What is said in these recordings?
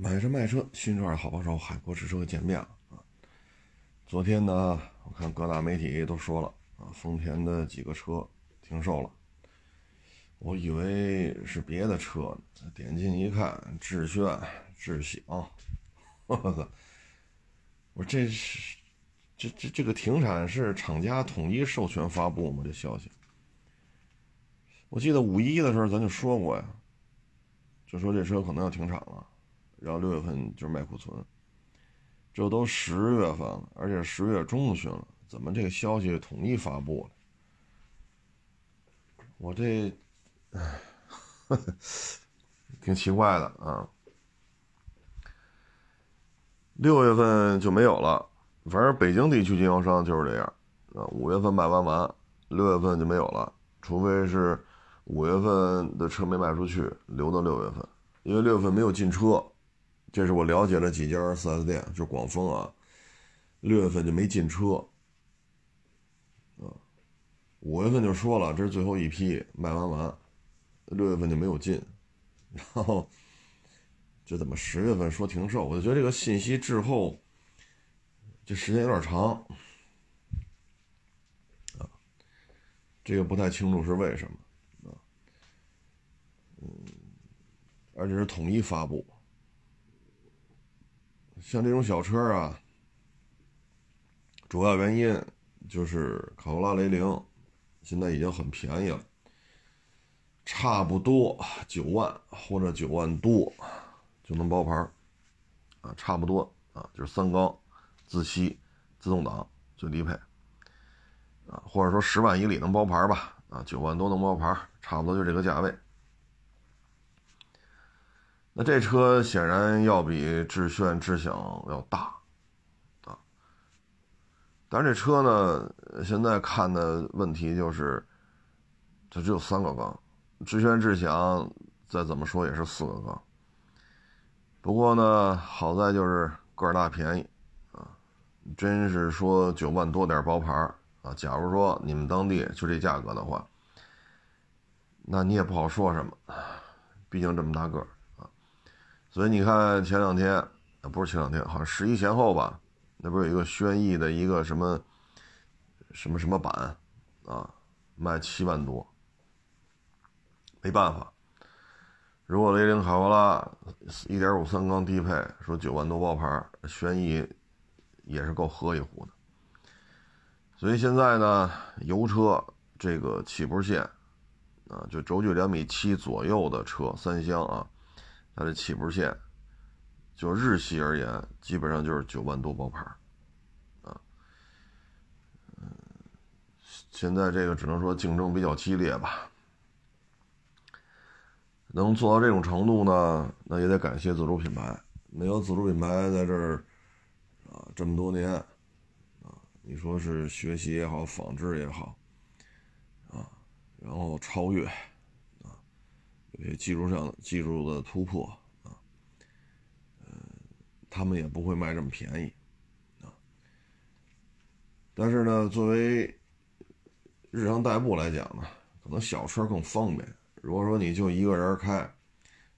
买车卖车，新车二好帮手，海阔试车见面了啊！昨天呢，我看各大媒体都说了啊，丰田的几个车停售了。我以为是别的车呢，点进一看，致炫、致享，我操！我说这是这这这个停产是厂家统一授权发布吗？这消息？我记得五一的时候咱就说过呀，就说这车可能要停产了。然后六月份就是卖库存，这都十月份了，而且十月中旬了，怎么这个消息统一发布了？我这，唉，挺奇怪的啊。六月份就没有了，反正北京地区经销商就是这样啊。五月份卖完完，六月份就没有了，除非是五月份的车没卖出去，留到六月份，因为六月份没有进车。这是我了解了几家 4S 店，就广丰啊，六月份就没进车，啊，五月份就说了这是最后一批卖完完，六月份就没有进，然后这怎么十月份说停售？我就觉得这个信息滞后，这时间有点长，啊，这个不太清楚是为什么，啊，嗯，而且是统一发布。像这种小车啊，主要原因就是卡罗拉雷凌现在已经很便宜了，差不多九万或者九万多就能包牌啊，差不多啊，就是三缸自吸自动挡最低配啊，或者说十万以里能包牌吧啊，九万多能包牌，差不多就这个价位。那这车显然要比致炫、致享要大，啊，但是这车呢，现在看的问题就是，它只有三个缸，致炫、致享再怎么说也是四个缸。不过呢，好在就是个儿大便宜，啊，真是说九万多点包牌啊，假如说你们当地就这价格的话，那你也不好说什么，毕竟这么大个儿。所以你看，前两天啊，不是前两天，好像十一前后吧，那不是有一个轩逸的一个什么什么什么版啊，卖七万多。没办法，如果雷凌卡罗拉一点五三缸低配说九万多包牌，轩逸也是够喝一壶的。所以现在呢，油车这个起步线啊，就轴距两米七左右的车，三厢啊。它的起步线，就日系而言，基本上就是九万多包牌啊。嗯，现在这个只能说竞争比较激烈吧。能做到这种程度呢，那也得感谢自主品牌。没有自主品牌在这儿啊，这么多年啊，你说是学习也好，仿制也好啊，然后超越。有些技术上技术的突破啊，嗯，他们也不会卖这么便宜啊。但是呢，作为日常代步来讲呢，可能小车更方便。如果说你就一个人开，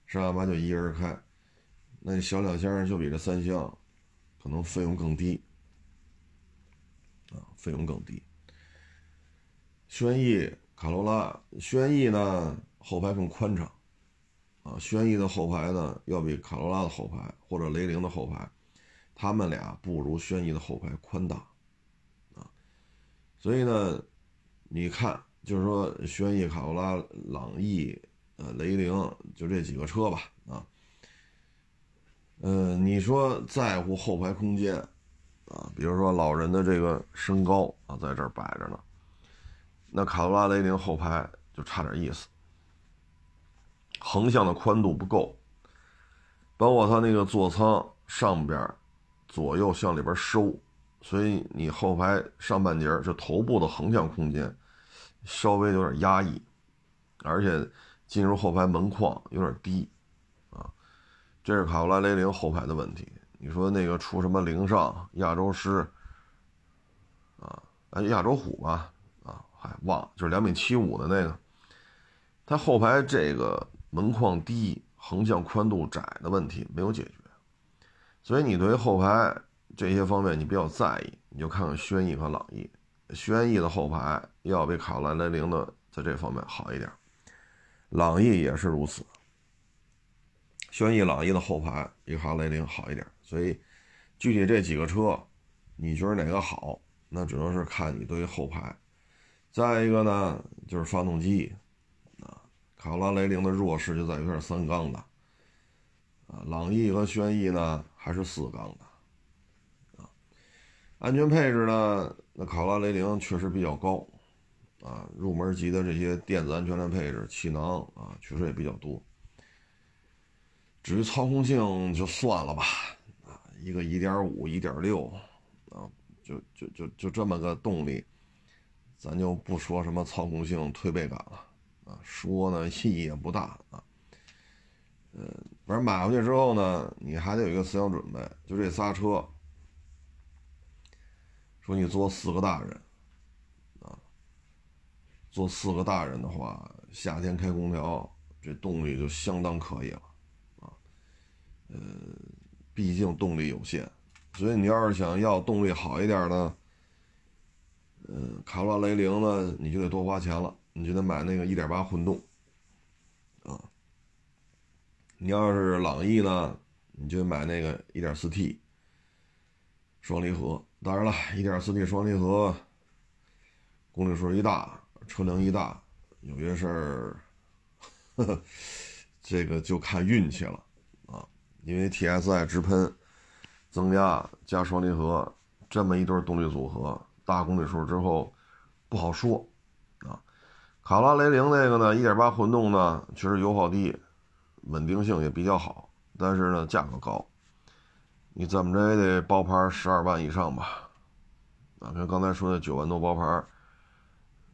上下班就一个人开，那小两厢就比这三厢可能费用更低啊，费用更低。轩逸、卡罗拉、轩逸呢？后排更宽敞，啊，轩逸的后排呢要比卡罗拉的后排或者雷凌的后排，他们俩不如轩逸的后排宽大，啊，所以呢，你看，就是说轩逸、卡罗拉、朗逸、呃雷凌就这几个车吧，啊，嗯，你说在乎后排空间，啊，比如说老人的这个身高啊，在这儿摆着呢，那卡罗拉、雷凌后排就差点意思。横向的宽度不够，包括它那个座舱上边左右向里边收，所以你后排上半截就头部的横向空间稍微有点压抑，而且进入后排门框有点低，啊，这是卡罗拉雷凌后排的问题。你说那个出什么凌尚、亚洲狮，啊，哎，亚洲虎吧，啊，还忘，就是两米七五的那个，它后排这个。门框低、横向宽度窄的问题没有解决，所以你对于后排这些方面你比较在意，你就看看轩逸和朗逸。轩逸的后排要比卡罗兰雷凌的在这方面好一点，朗逸也是如此。轩逸、朗逸的后排比卡罗拉雷凌好一点，所以具体这几个车，你觉得哪个好？那只能是看你对于后排。再一个呢，就是发动机，卡拉雷凌的弱势就在于它是三缸的，啊，朗逸和轩逸呢还是四缸的，啊，安全配置呢，那卡拉雷凌确实比较高，啊，入门级的这些电子安全的配置，气囊啊，确实也比较多。至于操控性就算了吧，啊，一个1.5、1.6，啊，就就就就这么个动力。咱就不说什么操控性、推背感了，说呢意义也不大啊。呃，反正买回去之后呢，你还得有一个思想准备，就这仨车，说你坐四个大人，啊，坐四个大人的话，夏天开空调，这动力就相当可以了，啊，呃，毕竟动力有限，所以你要是想要动力好一点呢。嗯，卡罗拉雷凌呢，你就得多花钱了，你就得买那个1.8混动，啊，你要是朗逸呢，你就买那个 1.4T 双离合。当然了，1.4T 双离合公里数一大，车龄一大，有些事儿，这个就看运气了啊。因为 TSI 直喷增压加双离合这么一对动力组合。大公里数之后不好说，卡拉雷凌那个呢，一点八混动呢，确实油耗低，稳定性也比较好，但是呢价格高，你怎么着也得包牌十二万以上吧？啊，跟刚才说的九万多包牌，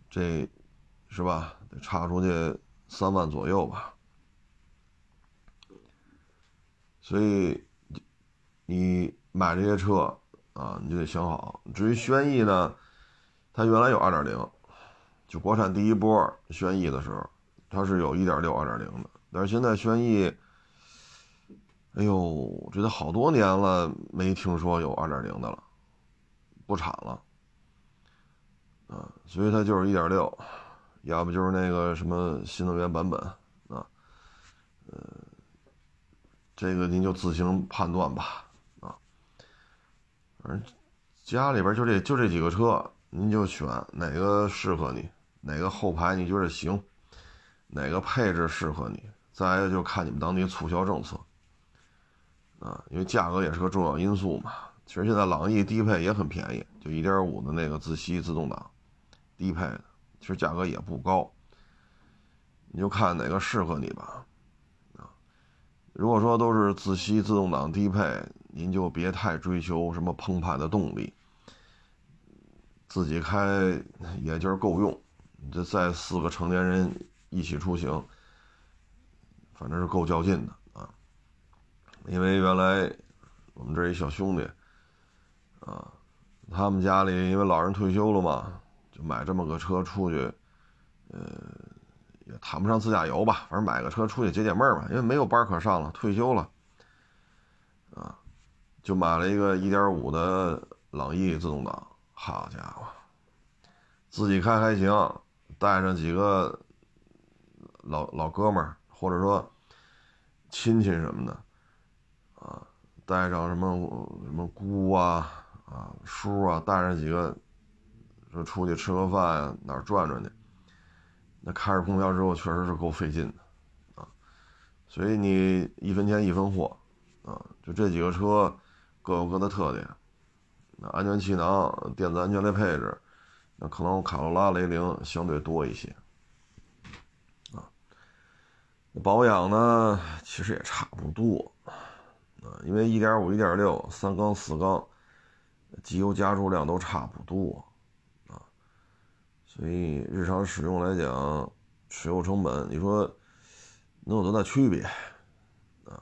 这是吧？得差出去三万左右吧？所以你买这些车。啊，你就得想好。至于轩逸呢，它原来有2.0，就国产第一波轩逸的时候，它是有1.6、2.0的。但是现在轩逸，哎呦，我觉得好多年了没听说有2.0的了，不产了。啊，所以它就是1.6，要不就是那个什么新能源版本啊。呃，这个您就自行判断吧。啊反正家里边就这就这几个车，您就选哪个适合你，哪个后排你觉得行，哪个配置适合你。再一个就看你们当地促销政策，啊，因为价格也是个重要因素嘛。其实现在朗逸低配也很便宜，就1.5的那个自吸自动挡，低配的，其实价格也不高。你就看哪个适合你吧，啊，如果说都是自吸自动挡低配。您就别太追求什么澎湃的动力，自己开也就是够用。这再四个成年人一起出行，反正是够较劲的啊。因为原来我们这一小兄弟啊，他们家里因为老人退休了嘛，就买这么个车出去，呃，也谈不上自驾游吧，反正买个车出去解解闷儿吧，因为没有班可上了，退休了啊。就买了一个1.5的朗逸自动挡，好家伙，自己开还行，带上几个老老哥们儿，或者说亲戚什么的，啊，带上什么什么姑啊啊叔啊，带上几个，说出去吃个饭，哪儿转转去，那开着空调之后确实是够费劲的，啊，所以你一分钱一分货，啊，就这几个车。各有各的特点，那安全气囊、电子安全类配置，那可能卡罗拉、雷凌相对多一些，啊，保养呢其实也差不多，啊，因为1.5、1.6、三缸、四缸，机油加注量都差不多，啊，所以日常使用来讲，持有成本，你说能有多大区别？啊？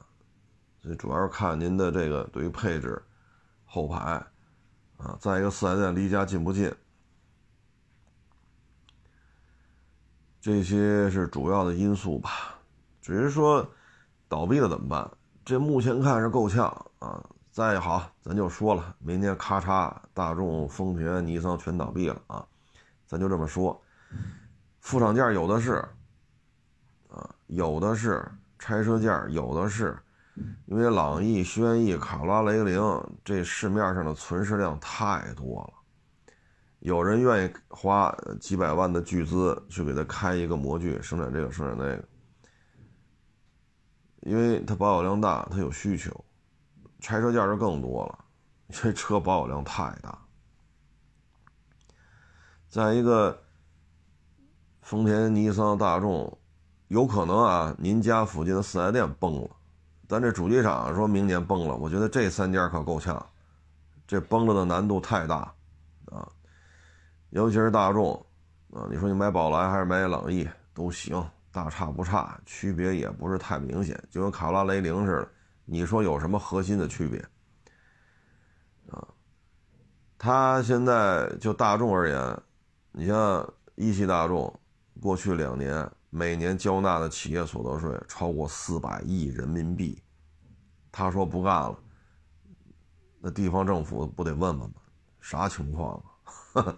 所以主要是看您的这个对于配置、后排，啊，再一个四 S 店离家近不近，这些是主要的因素吧。至于说倒闭了怎么办？这目前看是够呛啊，再好，咱就说了，明年咔嚓，大众、丰田、尼桑全倒闭了啊，咱就这么说，副厂件有的是，啊，有的是拆车件有的是，因为朗逸、轩逸、卡罗拉、雷凌这市面上的存世量太多了。有人愿意花几百万的巨资去给他开一个模具，生产这个生产那个，因为它保有量大，它有需求，拆车件就更多了，这车保有量太大。再一个，丰田、尼桑、大众，有可能啊，您家附近的四 S 店崩了，但这主机厂说明年崩了，我觉得这三家可够呛，这崩了的难度太大，尤其是大众，啊，你说你买宝来还是买朗逸都行，大差不差，区别也不是太明显，就跟卡罗拉、雷凌似的。你说有什么核心的区别？啊，它现在就大众而言，你像一汽大众，过去两年每年交纳的企业所得税超过四百亿人民币，他说不干了，那地方政府不得问问吗？啥情况啊？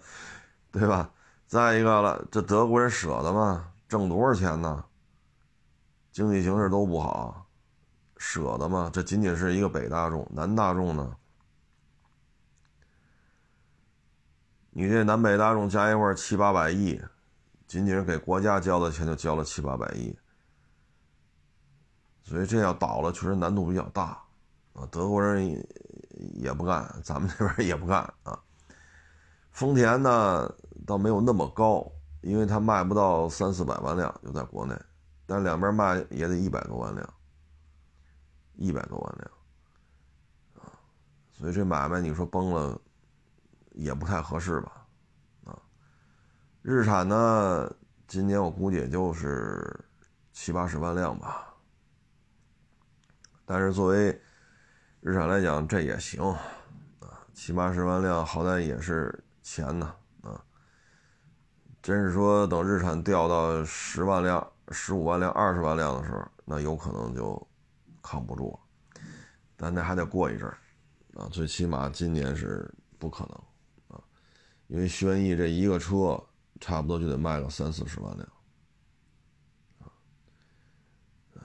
对吧？再一个了，这德国人舍得吗？挣多少钱呢？经济形势都不好，舍得吗？这仅仅是一个北大众，南大众呢？你这南北大众加一块七八百亿，仅仅是给国家交的钱就交了七八百亿，所以这要倒了，确实难度比较大啊。德国人也不干，咱们这边也不干啊。丰田呢，倒没有那么高，因为它卖不到三四百万辆，就在国内，但两边卖也得一百多万辆，一百多万辆，啊，所以这买卖你说崩了，也不太合适吧，啊，日产呢，今年我估计也就是七八十万辆吧，但是作为日产来讲，这也行，啊，七八十万辆好歹也是。钱呢？啊，真是说等日产掉到十万辆、十五万辆、二十万辆的时候，那有可能就扛不住了。但那还得过一阵儿啊，最起码今年是不可能啊，因为轩逸这一个车差不多就得卖个三四十万辆，嗯，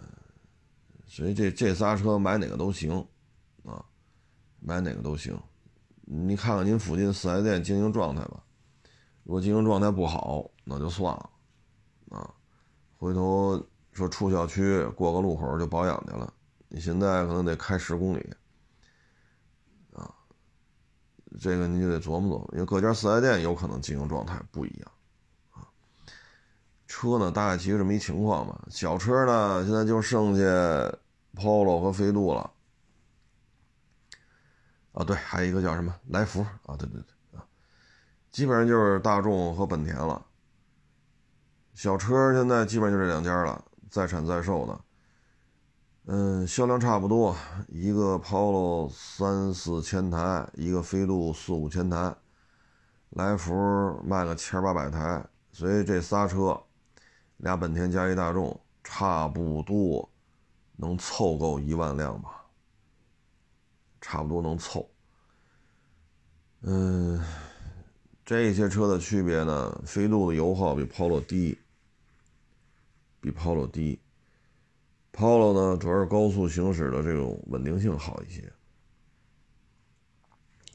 所以这这仨车买哪个都行啊，买哪个都行。你看看您附近四 S 店经营状态吧，如果经营状态不好，那就算了，啊，回头说出小区过个路口就保养去了，你现在可能得开十公里，啊，这个你就得琢磨琢磨，因为各家四 S 店有可能经营状态不一样，啊，车呢大概其实这么一情况吧，小车呢现在就剩下 Polo 和飞度了。啊，对，还有一个叫什么来福啊？对对对啊，基本上就是大众和本田了。小车现在基本上就这两家了，在产在售的。嗯，销量差不多，一个 Polo 三四千台，一个飞度四五千台，来福卖个千八百台，所以这仨车，俩本田加一大众，差不多能凑够一万辆吧。差不多能凑。嗯，这些车的区别呢？飞度的油耗比 Polo 低，比 Polo 低。Polo 呢，主要是高速行驶的这种稳定性好一些。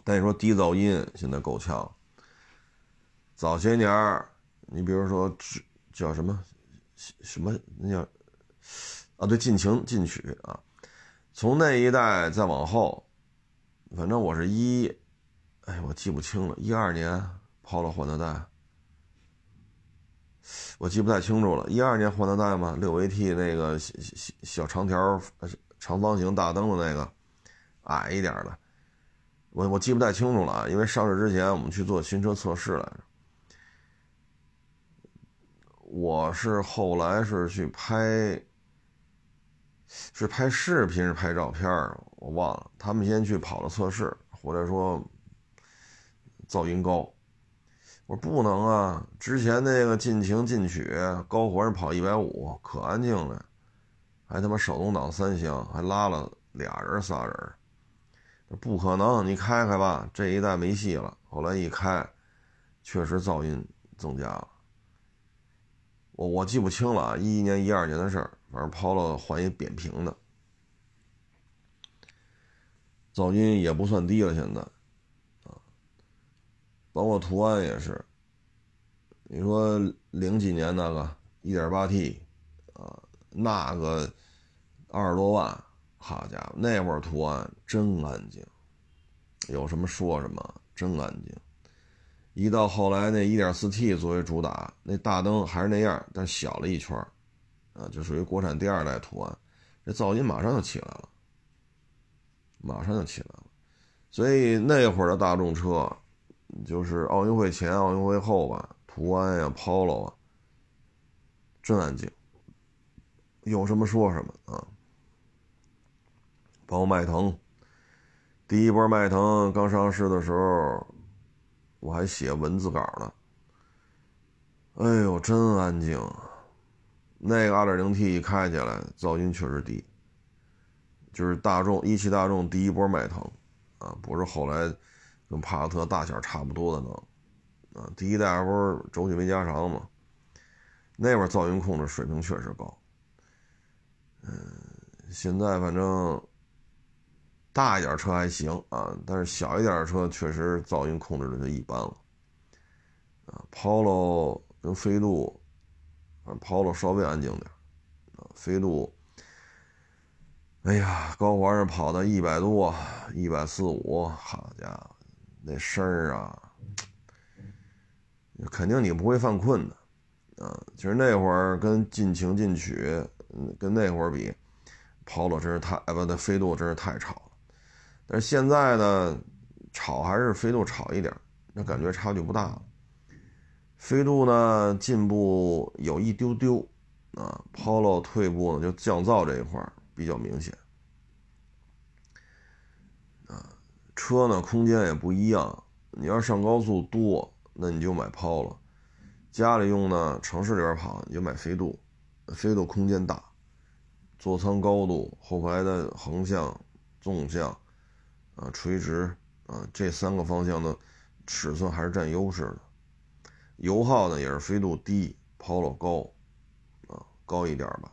但你说低噪音现在够呛。早些年儿，你比如说叫什么什么那叫啊，对，进情进取啊，从那一代再往后。反正我是一，哎，我记不清了，一二年抛了换代，我记不太清楚了。一二年换的带吗？六 AT 那个小小小长条长方形大灯的那个，矮一点的，我我记不太清楚了，因为上市之前我们去做新车测试来着。我是后来是去拍。是拍视频是拍照片我忘了。他们先去跑了测试，回来说噪音高。我说不能啊，之前那个尽情进取高环跑一百五，可安静了，还他妈手动挡三厢，还拉了俩人仨人。不可能，你开开吧，这一代没戏了。后来一开，确实噪音增加了。我我记不清了，一一年、一二年的事儿，反正抛了换一扁平的，噪音也不算低了。现在，啊，包括途安也是。你说零几年那个一点八 T，啊，那个二十多万，好家伙，那会儿途安真安静，有什么说什么，真安静。一到后来，那一点四 T 作为主打，那大灯还是那样，但小了一圈啊，就属于国产第二代途安，这噪音马上就起来了，马上就起来了。所以那会儿的大众车，就是奥运会前、奥运会后吧，途安呀、Polo 啊，真安静，有什么说什么啊。包括迈腾，第一波迈腾刚上市的时候。我还写文字稿呢。哎呦，真安静！那个 2.0T 一开起来，噪音确实低。就是大众一汽大众第一波迈腾，啊，不是后来跟帕萨特大小差不多的呢，啊，第一代不是轴距没加长嘛？那边噪音控制水平确实高。嗯，现在反正。大一点车还行啊，但是小一点的车确实噪音控制的就一般了。啊，Polo 跟飞度，Polo 稍微安静点，啊，飞度，哎呀，高环上跑到一百多、一百四五，好家伙，那声儿啊，肯定你不会犯困的，啊，其实那会儿跟尽情进取，嗯，跟那会儿比，Polo 真是太，哎不，那飞度真是太吵了。但是现在呢，吵还是飞度吵一点，那感觉差距不大。飞度呢进步有一丢丢，啊，Polo 退步呢就降噪这一块比较明显。啊，车呢空间也不一样，你要上高速多，那你就买 Polo；家里用呢，城市里边跑你就买飞度，飞度空间大，座舱高度、后排的横向、纵向。啊，垂直啊，这三个方向的尺寸还是占优势的。油耗呢也是飞度低，Polo 高，啊，高一点吧。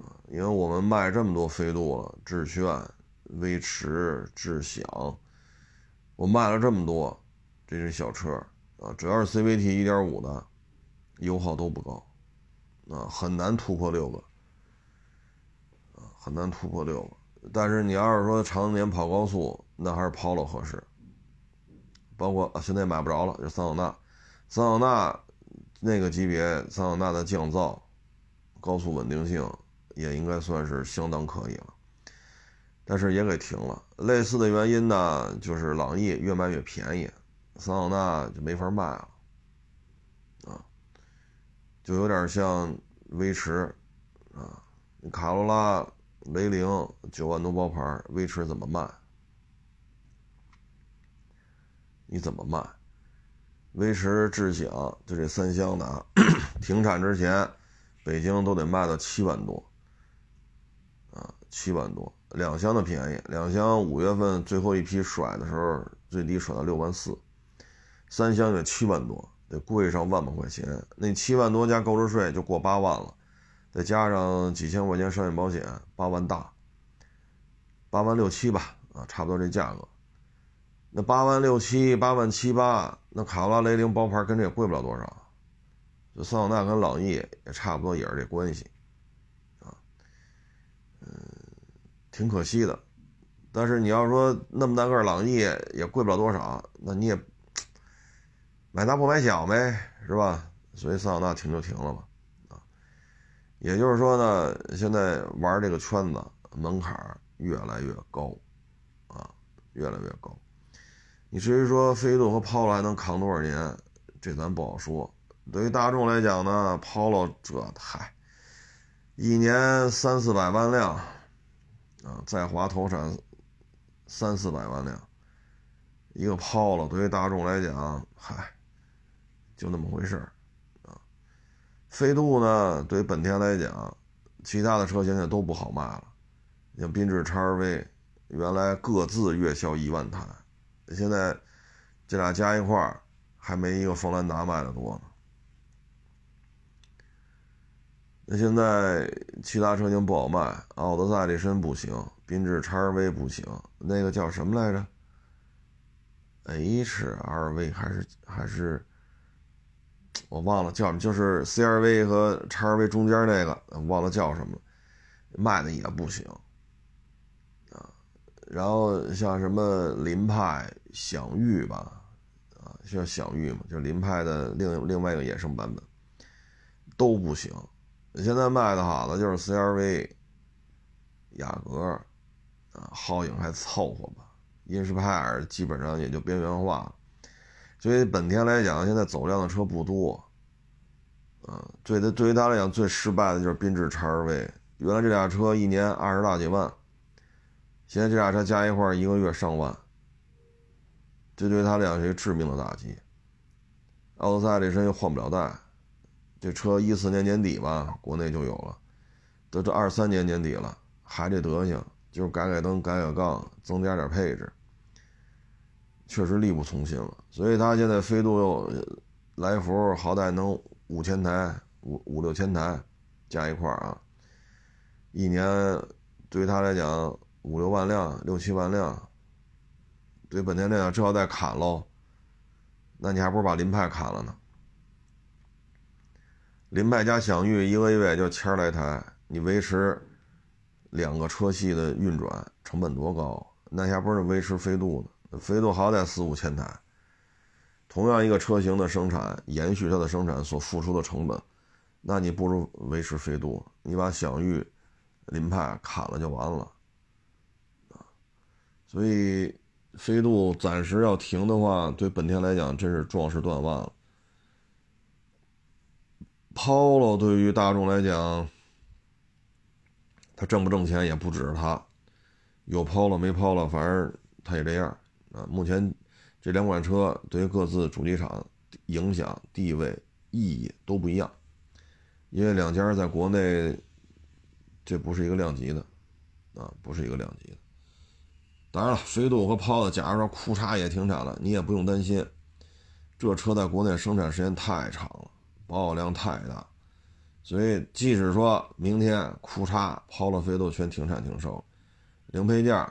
啊，因为我们卖这么多飞度了，致炫、威驰、智享，我卖了这么多，这些小车啊，只要是 CVT 1.5的，油耗都不高，啊，很难突破六个，啊，很难突破六个。但是你要是说常年跑高速，那还是 Polo 合适。包括现在买不着了，就桑塔纳，桑塔纳那个级别，桑塔纳的降噪、高速稳定性也应该算是相当可以了。但是也给停了。类似的原因呢，就是朗逸越卖越便宜，桑塔纳就没法卖了。啊，就有点像威驰，啊，卡罗拉。雷凌九万多包牌，威驰怎么卖？你怎么卖？威驰智享就这三厢的啊，停产之前，北京都得卖到七万多，啊，七万多，两厢的便宜，两厢五月份最后一批甩的时候，最低甩到六万四，三厢得七万多，得贵上万把块钱，那七万多加购置税就过八万了。再加上几千块钱商业保险，八万大，八万六七吧，啊，差不多这价格。那八万六七、八万七八，那卡罗拉、雷凌包牌跟这也贵不了多少。就桑塔纳跟朗逸也差不多，也是这关系，啊，嗯，挺可惜的。但是你要说那么大个朗逸也贵不了多少，那你也买大不买小呗，是吧？所以桑塔纳停就停了吧。啊也就是说呢，现在玩这个圈子门槛越来越高，啊，越来越高。你至于说飞度和 Polo 还能扛多少年，这咱不好说。对于大众来讲呢，Polo 这嗨一年三四百万辆，啊，在华投产三四百万辆，一个 Polo 对于大众来讲，嗨，就那么回事儿。飞度呢，对于本田来讲，其他的车现在都不好卖了，像缤智 XRV，原来各自月销一万台，现在这俩加一块儿还没一个锋兰达卖的多呢。那现在其他车型不好卖，奥德赛力绅不行，缤智 XRV 不行，那个叫什么来着？HRV 还是还是我忘了叫什么，就是 CRV 和 XRV 中间那个，忘了叫什么，卖的也不行。然后像什么凌派、享域吧，啊，叫享域嘛，就是凌派的另另外一个衍生版本，都不行。现在卖的好的就是 CRV、雅阁，啊，皓影还凑合吧，英仕派尔基本上也就边缘化了。所以本田来讲，现在走量的车不多，啊，对他对于他来讲最失败的就是缤智 XRV。原来这俩车一年二十大几万，现在这俩车加一块一个月上万，这对他俩是一个致命的打击。奥德赛这身又换不了代。这车一四年年底吧，国内就有了，都这二三年年底了，还这德行，就是改改灯、改改杠，增加点配置，确实力不从心了。所以他现在飞度又来福，好歹能五千台、五五六千台加一块啊，一年对于他来讲五六万辆、六七万辆，对本田来讲这要再砍喽，那你还不如把凌派砍了呢。凌派加享域一个月就千来台，你维持两个车系的运转成本多高？那还不是维持飞度呢？飞度好歹四五千台，同样一个车型的生产，延续它的生产所付出的成本，那你不如维持飞度，你把享域、凌派砍了就完了！所以飞度暂时要停的话，对本田来讲真是壮士断腕了。Polo 对于大众来讲，它挣不挣钱也不止它，有 Polo 没 Polo，反正它也这样啊。目前这两款车对于各自主机厂影响、地位、意义都不一样，因为两家在国内这不是一个量级的啊，不是一个量级的。当然了，飞度和 Polo 假如说库叉也停产了，你也不用担心，这车在国内生产时间太长了。保有量太大，所以即使说明天库叉、抛了飞度全停产停售，零配件、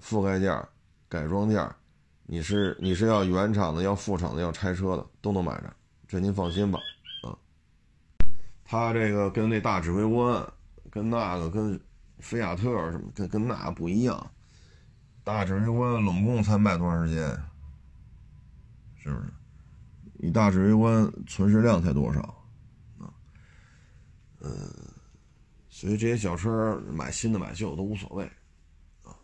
覆盖件、改装件，你是你是要原厂的、要副厂的、要拆车的，都能买着，这您放心吧。啊，它这个跟那大指挥官、跟那个跟菲亚特什么跟跟那不一样，大指挥官拢共才卖多长时间？是不是？你大指挥官存世量才多少啊？嗯，所以这些小车买新的买旧都无所谓啊。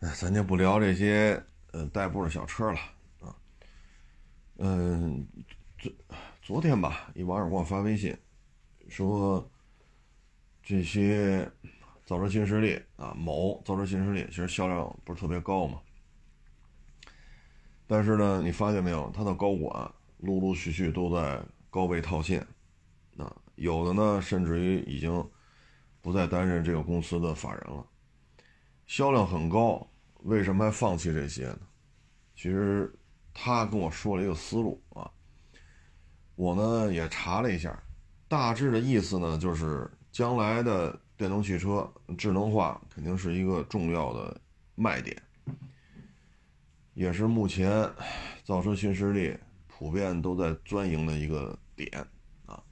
哎，咱就不聊这些呃代步的小车了啊。嗯，昨昨天吧，一网友给我发微信说，这些造车新势力啊，某造车新势力其实销量不是特别高嘛。但是呢，你发现没有，他的高管陆陆续续都在高位套现，啊，有的呢，甚至于已经不再担任这个公司的法人了，销量很高，为什么还放弃这些呢？其实他跟我说了一个思路啊，我呢也查了一下，大致的意思呢就是将来的电动汽车智能化肯定是一个重要的卖点。也是目前造车新势力普遍都在钻营的一个点啊。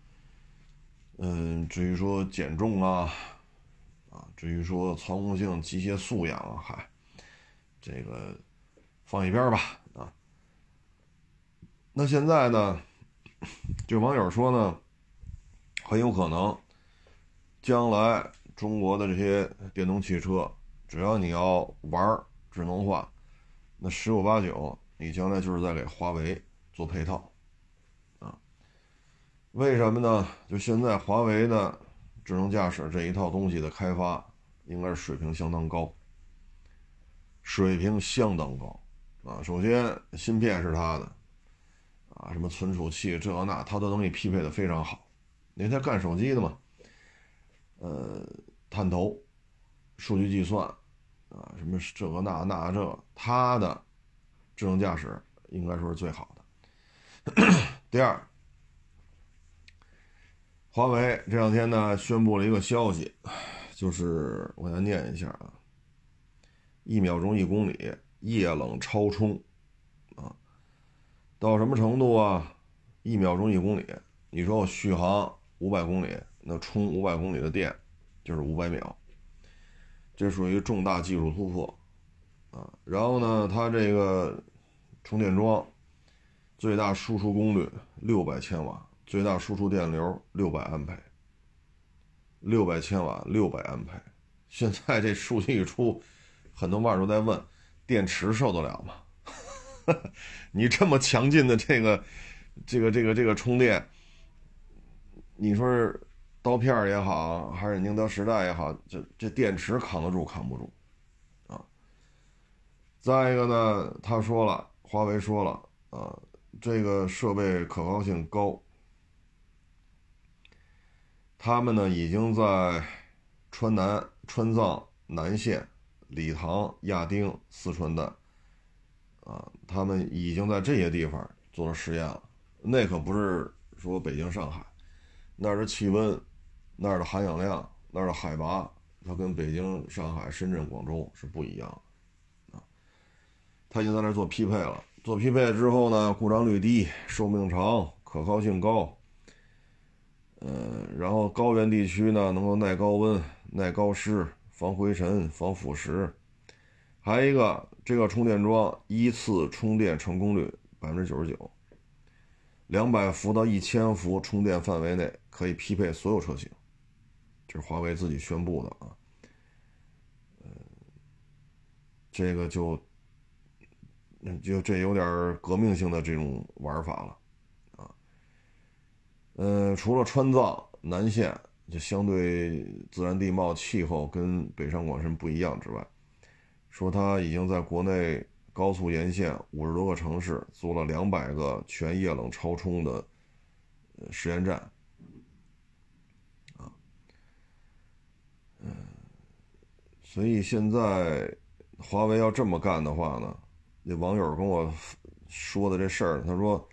嗯，至于说减重啊，啊，至于说操控性、机械素养啊，嗨，这个放一边吧啊。那现在呢，就网友说呢，很有可能将来中国的这些电动汽车，只要你要玩智能化。那十有八九，你将来就是在给华为做配套，啊？为什么呢？就现在华为的智能驾驶这一套东西的开发，应该是水平相当高，水平相当高，啊！首先芯片是它的，啊，什么存储器这那，它都能给匹配的非常好，因为它干手机的嘛，呃，探头、数据计算。啊，什么这个那那这，它的智能驾驶应该说是最好的。第二，华为这两天呢宣布了一个消息，就是我来念一下啊，一秒钟一公里液冷超充啊，到什么程度啊？一秒钟一公里，你说我续航五百公里，那充五百公里的电就是五百秒，这属于重大技术突破啊。然后呢，它这个充电桩最大输出功率六百千瓦。最大输出电流六百安培，六百千瓦，六百安培。现在这数据一出，很多网友都在问：电池受得了吗？你这么强劲的这个、这个、这个、这个充电，你说是刀片也好，还是宁德时代也好，这这电池扛得住扛不住啊？再一个呢，他说了，华为说了啊，这个设备可靠性高。他们呢，已经在川南、川藏、南线、理塘、亚丁、四川的，啊，他们已经在这些地方做了实验了。那可不是说北京、上海，那是气温、那儿的含氧量、那儿的海拔，它跟北京、上海、深圳、广州是不一样的啊。他已经在那儿做匹配了，做匹配之后呢，故障率低，寿命长，可靠性高。嗯，然后高原地区呢，能够耐高温、耐高湿、防灰尘、防腐蚀。还有一个，这个充电桩一次充电成功率百分之九十九，两百伏到一千伏充电范围内可以匹配所有车型，这是华为自己宣布的啊。嗯，这个就，就这有点革命性的这种玩法了。啊嗯，除了川藏南线就相对自然地貌气候跟北上广深不一样之外，说它已经在国内高速沿线五十多个城市做了两百个全液冷超充的实验站，嗯，所以现在华为要这么干的话呢，那网友跟我说的这事儿，他说。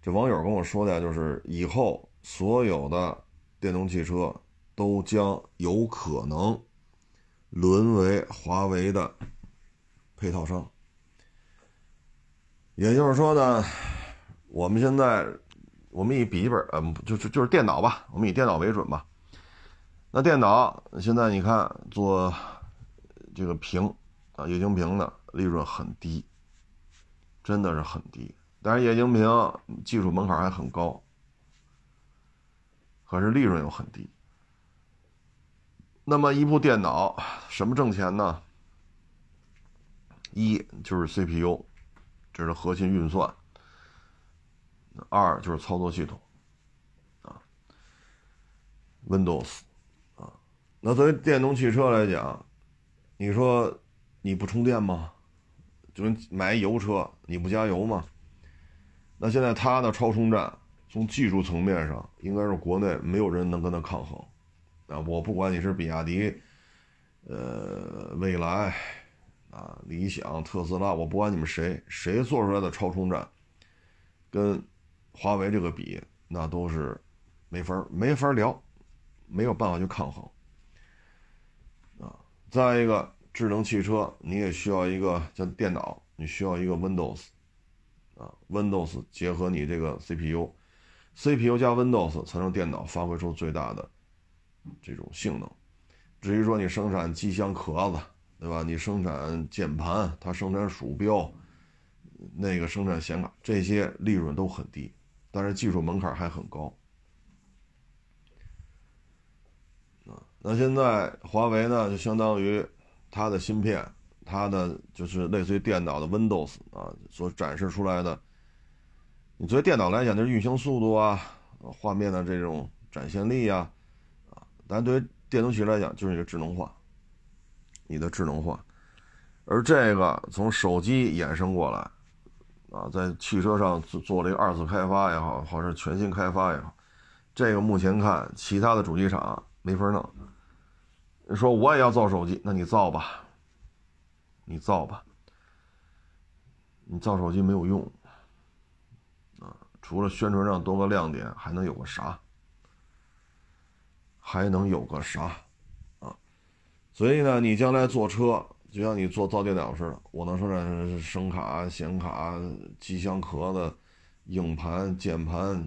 这网友跟我说的，就是以后所有的电动汽车都将有可能沦为华为的配套商。也就是说呢，我们现在我们以笔记本，嗯，就就就是电脑吧，我们以电脑为准吧。那电脑现在你看做这个屏啊，液晶屏的利润很低，真的是很低。但是液晶屏技术门槛还很高，可是利润又很低。那么一部电脑什么挣钱呢？一就是 CPU，这是核心运算；二就是操作系统，啊，Windows，那作为电动汽车来讲，你说你不充电吗？就跟买油车，你不加油吗？那现在它的超充站，从技术层面上，应该是国内没有人能跟它抗衡，啊，我不管你是比亚迪，呃，蔚来，啊，理想、特斯拉，我不管你们谁，谁做出来的超充站，跟华为这个比，那都是没法没法聊，没有办法去抗衡，再一个，智能汽车你也需要一个像电脑，你需要一个 Windows。啊，Windows 结合你这个 CPU，CPU 加 Windows 才能电脑发挥出最大的这种性能。至于说你生产机箱壳子，对吧？你生产键盘，它生产鼠标，那个生产显卡，这些利润都很低，但是技术门槛还很高。那现在华为呢，就相当于它的芯片。它的就是类似于电脑的 Windows 啊，所展示出来的。你作为电脑来讲，就是运行速度啊，画面的这种展现力啊，啊，但对于电动汽车来讲，就是一个智能化，你的智能化。而这个从手机衍生过来，啊，在汽车上做做了一个二次开发也好，或者全新开发也好，这个目前看，其他的主机厂没法弄。说我也要造手机，那你造吧。你造吧，你造手机没有用，啊，除了宣传上多个亮点，还能有个啥？还能有个啥？啊，所以呢，你将来坐车，就像你做造电脑似的，我能生产声卡、显卡、机箱壳子、硬盘、键盘、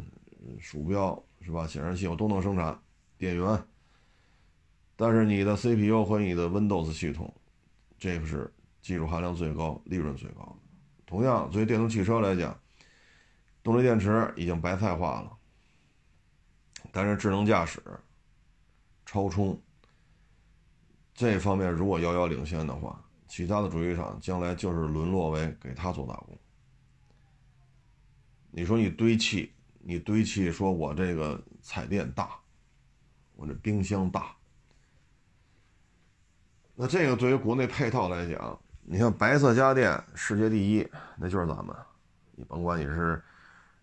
鼠标，是吧？显示器我都能生产，电源。但是你的 CPU 和你的 Windows 系统，这个是技术含量最高、利润最高的。同样，作为电动汽车来讲，动力电池已经白菜化了，但是智能驾驶、超充这方面如果遥遥领先的话，其他的主机厂将来就是沦落为给他做打工。你说你堆砌，你堆砌，说我这个彩电大，我这冰箱大。那这个对于国内配套来讲，你像白色家电世界第一，那就是咱们。你甭管你是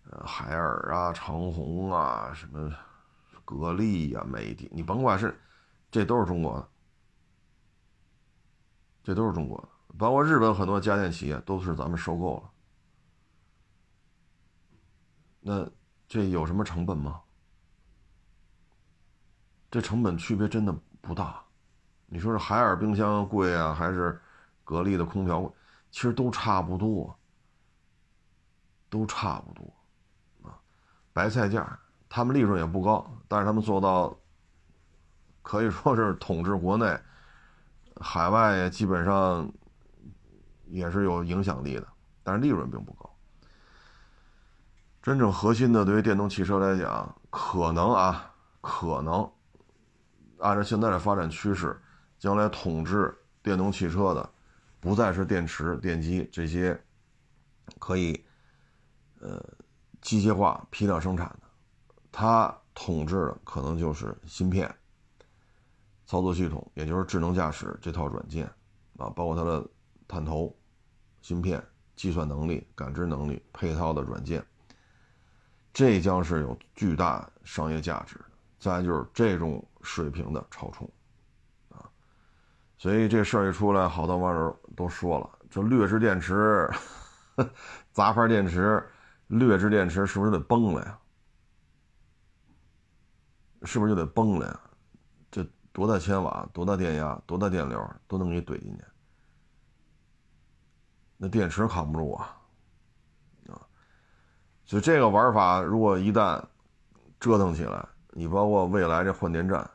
呃海尔啊、长虹啊、什么格力呀、美的，你甭管是，这都是中国的，这都是中国的。包括日本很多家电企业都是咱们收购了。那这有什么成本吗？这成本区别真的不大。你说是海尔冰箱贵啊，还是格力的空调贵？其实都差不多，都差不多啊。白菜价，他们利润也不高，但是他们做到可以说是统治国内，海外也基本上也是有影响力的，但是利润并不高。真正核心的，对于电动汽车来讲，可能啊，可能按照现在的发展趋势。将来统治电动汽车的，不再是电池、电机这些可以呃机械化批量生产的，它统治的可能就是芯片、操作系统，也就是智能驾驶这套软件啊，包括它的探头、芯片、计算能力、感知能力配套的软件，这将是有巨大商业价值的。再就是这种水平的超充。所以这事儿一出来，好多网友都说了：“这劣质电池、杂牌电池、劣质电池是不是得崩了呀？是不是就得崩了呀？这多大千瓦、多大电压、多大电流都能给怼进去，那电池扛不住啊！啊，所以这个玩法如果一旦折腾起来，你包括未来这换电站，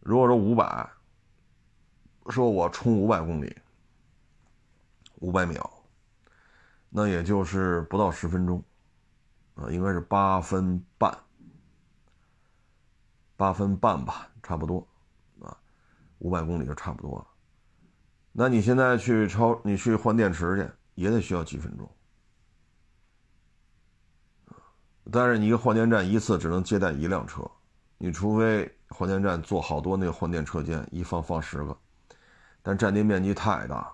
如果说五百。”说我充五百公里，五百秒，那也就是不到十分钟，啊，应该是八分半，八分半吧，差不多，啊，五百公里就差不多了。那你现在去超，你去换电池去，也得需要几分钟，但是你一个换电站一次只能接待一辆车，你除非换电站做好多那个换电车间，一放放十个。但占地面积太大，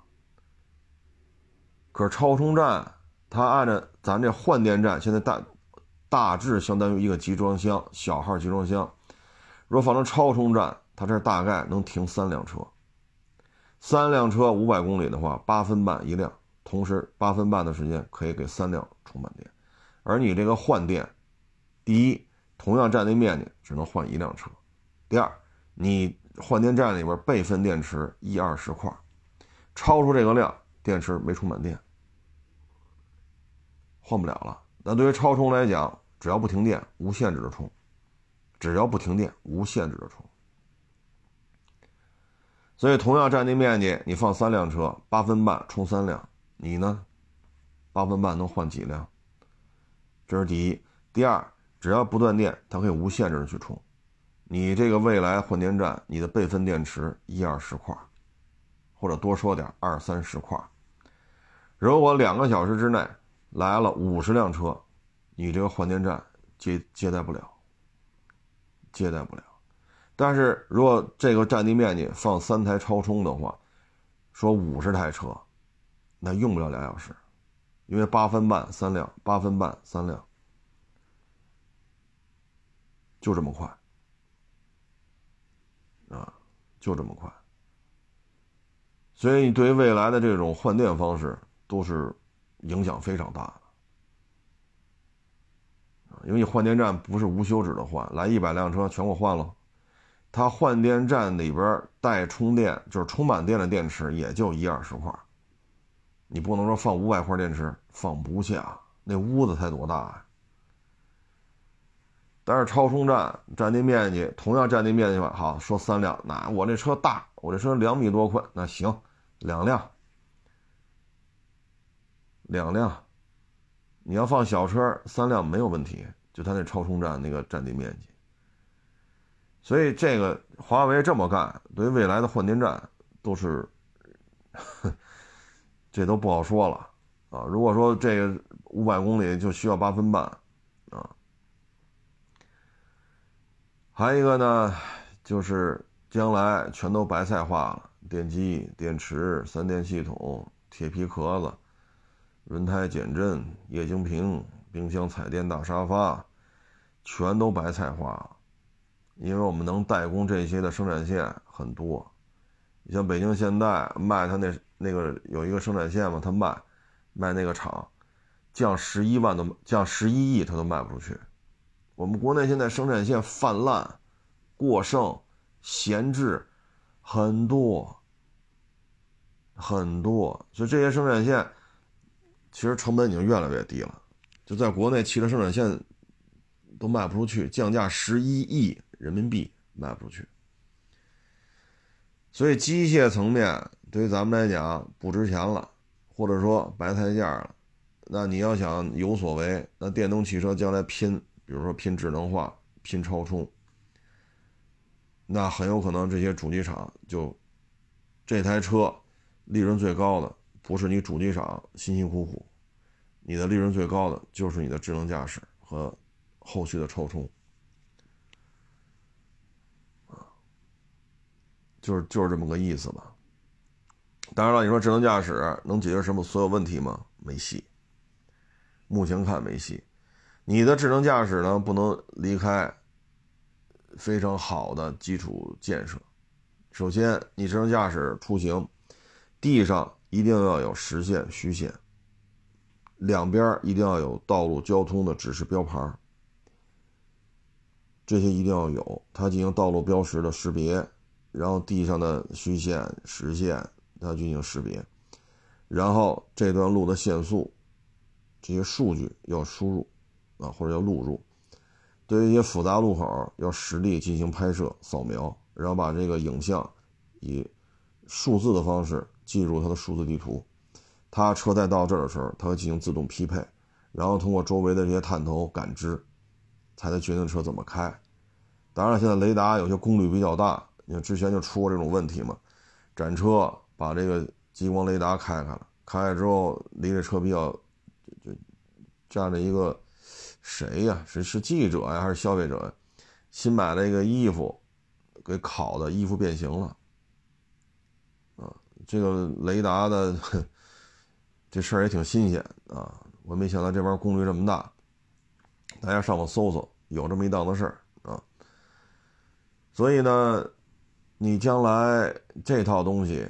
可是超充站，它按照咱这换电站，现在大大致相当于一个集装箱，小号集装箱。如果放成超充站，它这大概能停三辆车，三辆车五百公里的话，八分半一辆，同时八分半的时间可以给三辆充满电。而你这个换电，第一，同样占地面积只能换一辆车；第二，你。换电站里边备份电池一二十块，超出这个量，电池没充满电，换不了了。那对于超充来讲，只要不停电，无限制的充；只要不停电，无限制的充。所以同样占地面积，你放三辆车，八分半充三辆，你呢，八分半能换几辆？这是第一。第二，只要不断电，它可以无限制的去充。你这个未来换电站，你的备份电池一二十块，或者多说点二三十块。如果两个小时之内来了五十辆车，你这个换电站接接待不了，接待不了。但是如果这个占地面积放三台超充的话，说五十台车，那用不了俩小时，因为八分半三辆，八分半三辆，就这么快。啊，就这么快。所以你对于未来的这种换电方式都是影响非常大的。因为你换电站不是无休止的换，来一百辆车全给我换了。它换电站里边带充电，就是充满电的电池也就一二十块。你不能说放五百块电池放不下，那屋子才多大呀？但是超充站占地面积同样占地面积吧，好说三辆，那我这车大，我这车两米多宽，那行，两辆，两辆。你要放小车三辆没有问题，就它那超充站那个占地面积。所以这个华为这么干，对未来的换电站都是，这都不好说了啊。如果说这个五百公里就需要八分半啊，还有一个呢，就是将来全都白菜化了，电机、电池、三电系统、铁皮壳子。轮胎减震、液晶屏、冰箱、彩电、大沙发，全都白菜化了。因为我们能代工这些的生产线很多。你像北京现代卖它那那个有一个生产线嘛，它卖卖那个厂，降十一万都降十一亿，它都卖不出去。我们国内现在生产线泛滥、过剩、闲置很多很多，所以这些生产线。其实成本已经越来越低了，就在国内汽车生产线都卖不出去，降价十一亿人民币卖不出去，所以机械层面对于咱们来讲不值钱了，或者说白菜价了。那你要想有所为，那电动汽车将来拼，比如说拼智能化、拼超充，那很有可能这些主机厂就这台车利润最高的。不是你主机厂辛辛苦苦，你的利润最高的就是你的智能驾驶和后续的超充，就是就是这么个意思吧。当然了，你说智能驾驶能解决什么所有问题吗？没戏。目前看没戏。你的智能驾驶呢，不能离开非常好的基础建设。首先，你智能驾驶出行，地上。一定要有实线、虚线，两边一定要有道路交通的指示标牌，这些一定要有，它进行道路标识的识别，然后地上的虚线、实线它进行识别，然后这段路的限速，这些数据要输入啊或者叫录入，对于一些复杂路口要实地进行拍摄、扫描，然后把这个影像以数字的方式。记入它的数字地图，它车在到这儿的时候，它会进行自动匹配，然后通过周围的这些探头感知，才能决定车怎么开。当然，现在雷达有些功率比较大，你看之前就出过这种问题嘛。展车把这个激光雷达开开了，开开之后离这车比较，就站着一个谁呀？是是记者呀，还是消费者？新买了一个衣服，给烤的衣服变形了。啊这个雷达的 这事儿也挺新鲜啊！我没想到这玩意儿功率这么大。大家上网搜搜，有这么一档子事儿啊。所以呢，你将来这套东西，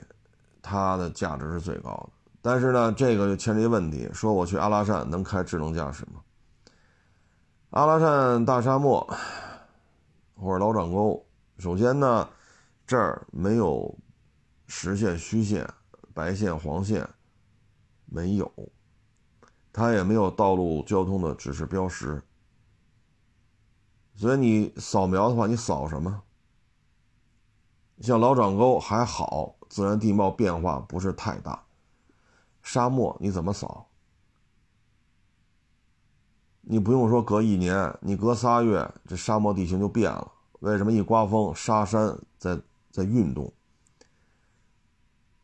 它的价值是最高的。但是呢，这个就牵扯一问题：说我去阿拉善能开智能驾驶吗？阿拉善大沙漠或者老掌沟，首先呢，这儿没有。实线、虚线、白线、黄线没有，它也没有道路交通的指示标识，所以你扫描的话，你扫什么？像老掌沟还好，自然地貌变化不是太大。沙漠你怎么扫？你不用说隔一年，你隔仨月，这沙漠地形就变了。为什么一刮风，沙山在在运动？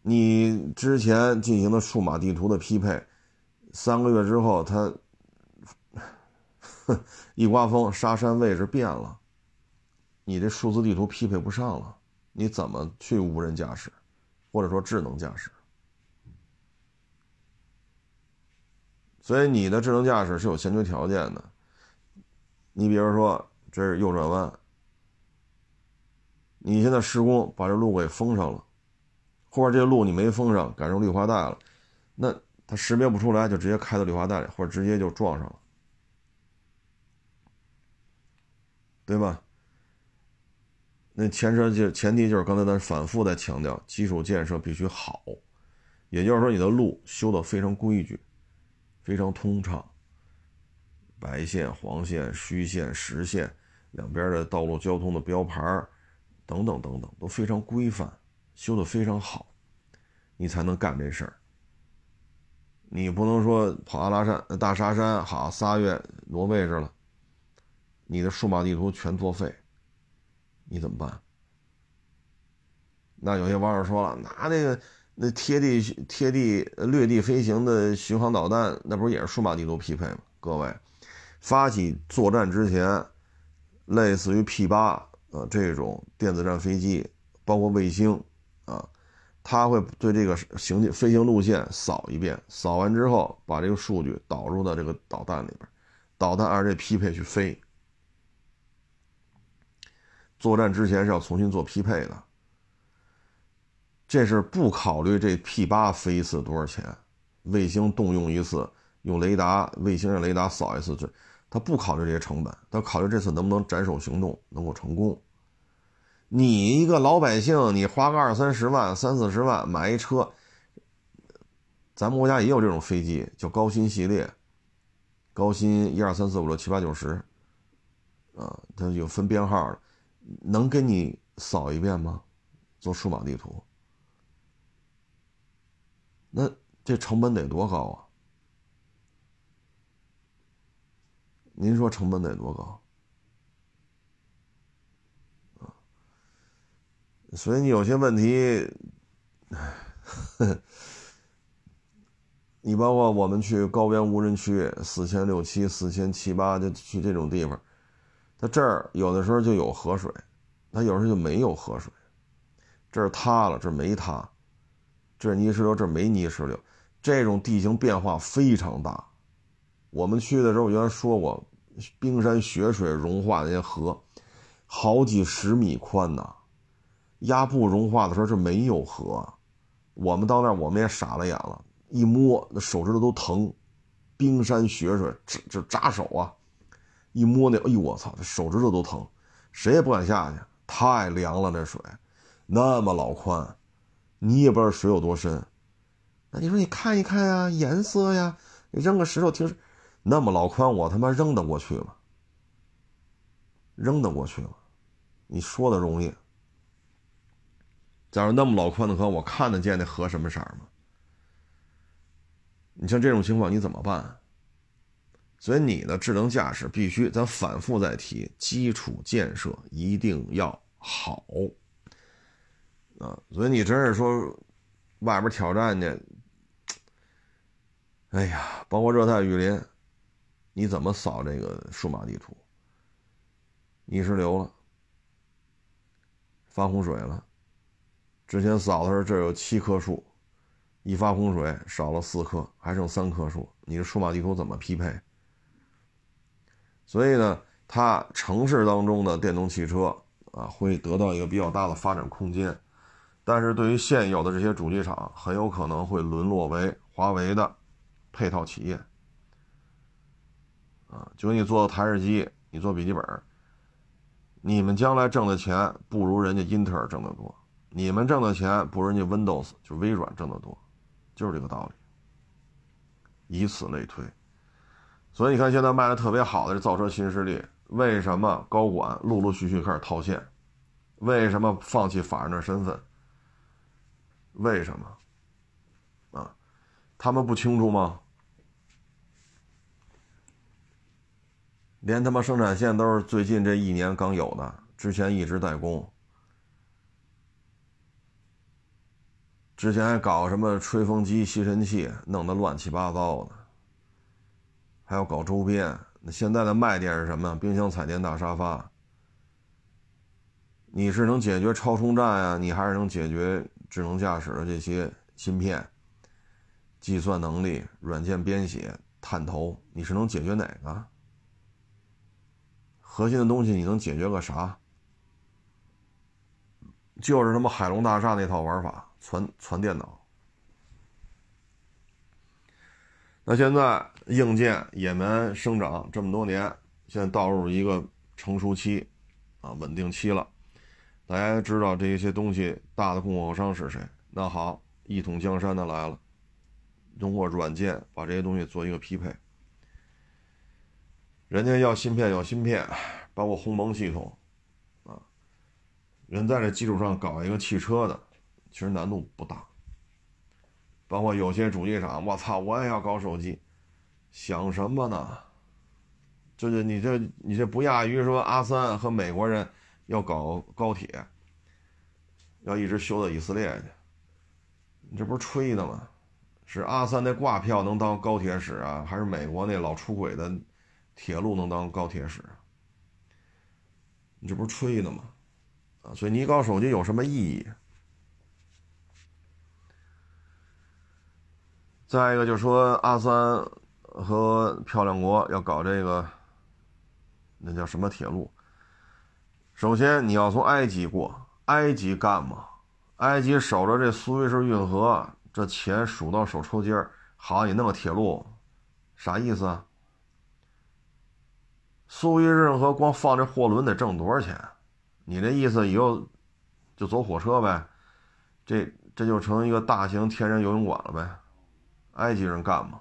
你之前进行的数码地图的匹配，三个月之后，它 一刮风，沙山位置变了，你这数字地图匹配不上了，你怎么去无人驾驶，或者说智能驾驶？所以你的智能驾驶是有先决条件的。你比如说，这是右转弯，你现在施工把这路给封上了。或者这个路你没封上，改成绿化带了，那它识别不出来，就直接开到绿化带里，或者直接就撞上了，对吧？那前车就前提就是刚才咱反复在强调，基础建设必须好，也就是说你的路修的非常规矩，非常通畅，白线、黄线、虚线、实线，两边的道路交通的标牌等等等等都非常规范，修的非常好，你才能干这事儿。你不能说跑阿拉善、大沙山，好仨月挪位置了，你的数码地图全作废。你怎么办？那有些网友说了，拿那个那贴地贴地掠地飞行的巡航导弹，那不也是数码地图匹配吗？各位，发起作战之前，类似于 P 八呃这种电子战飞机，包括卫星啊，它会对这个行进飞行路线扫一遍，扫完之后把这个数据导入到这个导弹里边，导弹按这匹配去飞。作战之前是要重新做匹配的，这是不考虑这 P 八飞一次多少钱，卫星动用一次，用雷达卫星让雷达扫一次，这他不考虑这些成本，他考虑这次能不能斩首行动能够成功。你一个老百姓，你花个二三十万、三四十万买一车，咱们国家也有这种飞机，叫高新系列，高新一二三四五六七八九十，啊，它有分编号。能给你扫一遍吗？做数码地图，那这成本得多高啊？您说成本得多高？所以你有些问题，你包括我们去高原无人区，四千六七、四千七八，就去这种地方。它这儿有的时候就有河水，它有时候就没有河水。这儿塌了，这儿没塌；这儿泥石流，这没泥石流。这种地形变化非常大。我们去的时候，我原来说过，冰山雪水融化那些河，好几十米宽呐。压布融化的时候，这没有河。我们到那儿，我们也傻了眼了，一摸那手指头都疼。冰山雪水，这这扎手啊！一摸那，哎呦我操，这手指头都疼，谁也不敢下去，太凉了。这水那么老宽，你也不知道水有多深。那你说你看一看呀，颜色呀，你扔个石头，听那么老宽，我他妈扔得过去吗？扔得过去吗？你说的容易。假如那么老宽的河，我看得见那河什么色吗？你像这种情况，你怎么办？所以你的智能驾驶必须，咱反复在提，基础建设一定要好啊！所以你真是说外边挑战去，哎呀，包括热带雨林，你怎么扫这个数码地图？泥石流了，发洪水了，之前扫的时候这有七棵树，一发洪水少了四棵，还剩三棵树，你的数码地图怎么匹配？所以呢，它城市当中的电动汽车啊，会得到一个比较大的发展空间，但是对于现有的这些主机厂，很有可能会沦落为华为的配套企业。啊，就你做台式机，你做笔记本，你们将来挣的钱不如人家英特尔挣得多，你们挣的钱不如人家 Windows 就微软挣得多，就是这个道理，以此类推。所以你看，现在卖的特别好的这造车新势力，为什么高管陆陆续续开始套现？为什么放弃法人的身份？为什么？啊，他们不清楚吗？连他妈生产线都是最近这一年刚有的，之前一直代工，之前还搞什么吹风机、吸尘器，弄得乱七八糟的。还要搞周边，那现在的卖点是什么？冰箱、彩电、大沙发。你是能解决超充站呀？你还是能解决智能驾驶的这些芯片、计算能力、软件编写、探头？你是能解决哪个？核心的东西你能解决个啥？就是他妈海龙大厦那套玩法。传传电脑。那现在硬件野蛮生长这么多年，现在倒入一个成熟期，啊，稳定期了。大家知道这一些东西大的供货商是谁？那好，一统江山的来了，通过软件把这些东西做一个匹配。人家要芯片，要芯片，包括鸿蒙系统，啊，人在这基础上搞一个汽车的，其实难度不大。包括有些主机厂，我操，我也要搞手机，想什么呢？就是你这你这不亚于说阿三和美国人要搞高铁，要一直修到以色列去，你这不是吹的吗？是阿三那挂票能当高铁使啊，还是美国那老出轨的铁路能当高铁使？你这不是吹的吗？啊，所以你搞手机有什么意义？再一个就说阿三和漂亮国要搞这个，那叫什么铁路？首先你要从埃及过，埃及干嘛？埃及守着这苏伊士运河，这钱数到手抽筋儿。好，你弄个铁路，啥意思？苏伊士运河光放这货轮得挣多少钱？你这意思以后就走火车呗？这这就成一个大型天然游泳馆了呗？埃及人干嘛？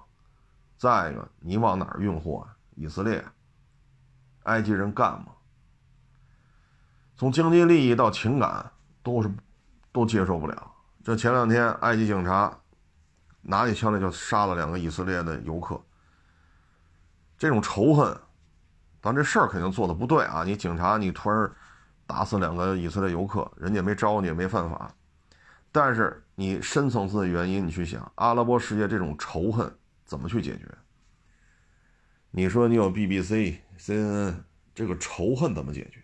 再一个，你往哪儿运货？以色列。埃及人干嘛？从经济利益到情感，都是都接受不了。这前两天，埃及警察拿起枪来就杀了两个以色列的游客。这种仇恨，但这事儿肯定做的不对啊！你警察，你突然打死两个以色列游客，人家没招你，也没犯法。但是你深层次的原因，你去想阿拉伯世界这种仇恨怎么去解决？你说你有 BBC、CNN，这个仇恨怎么解决？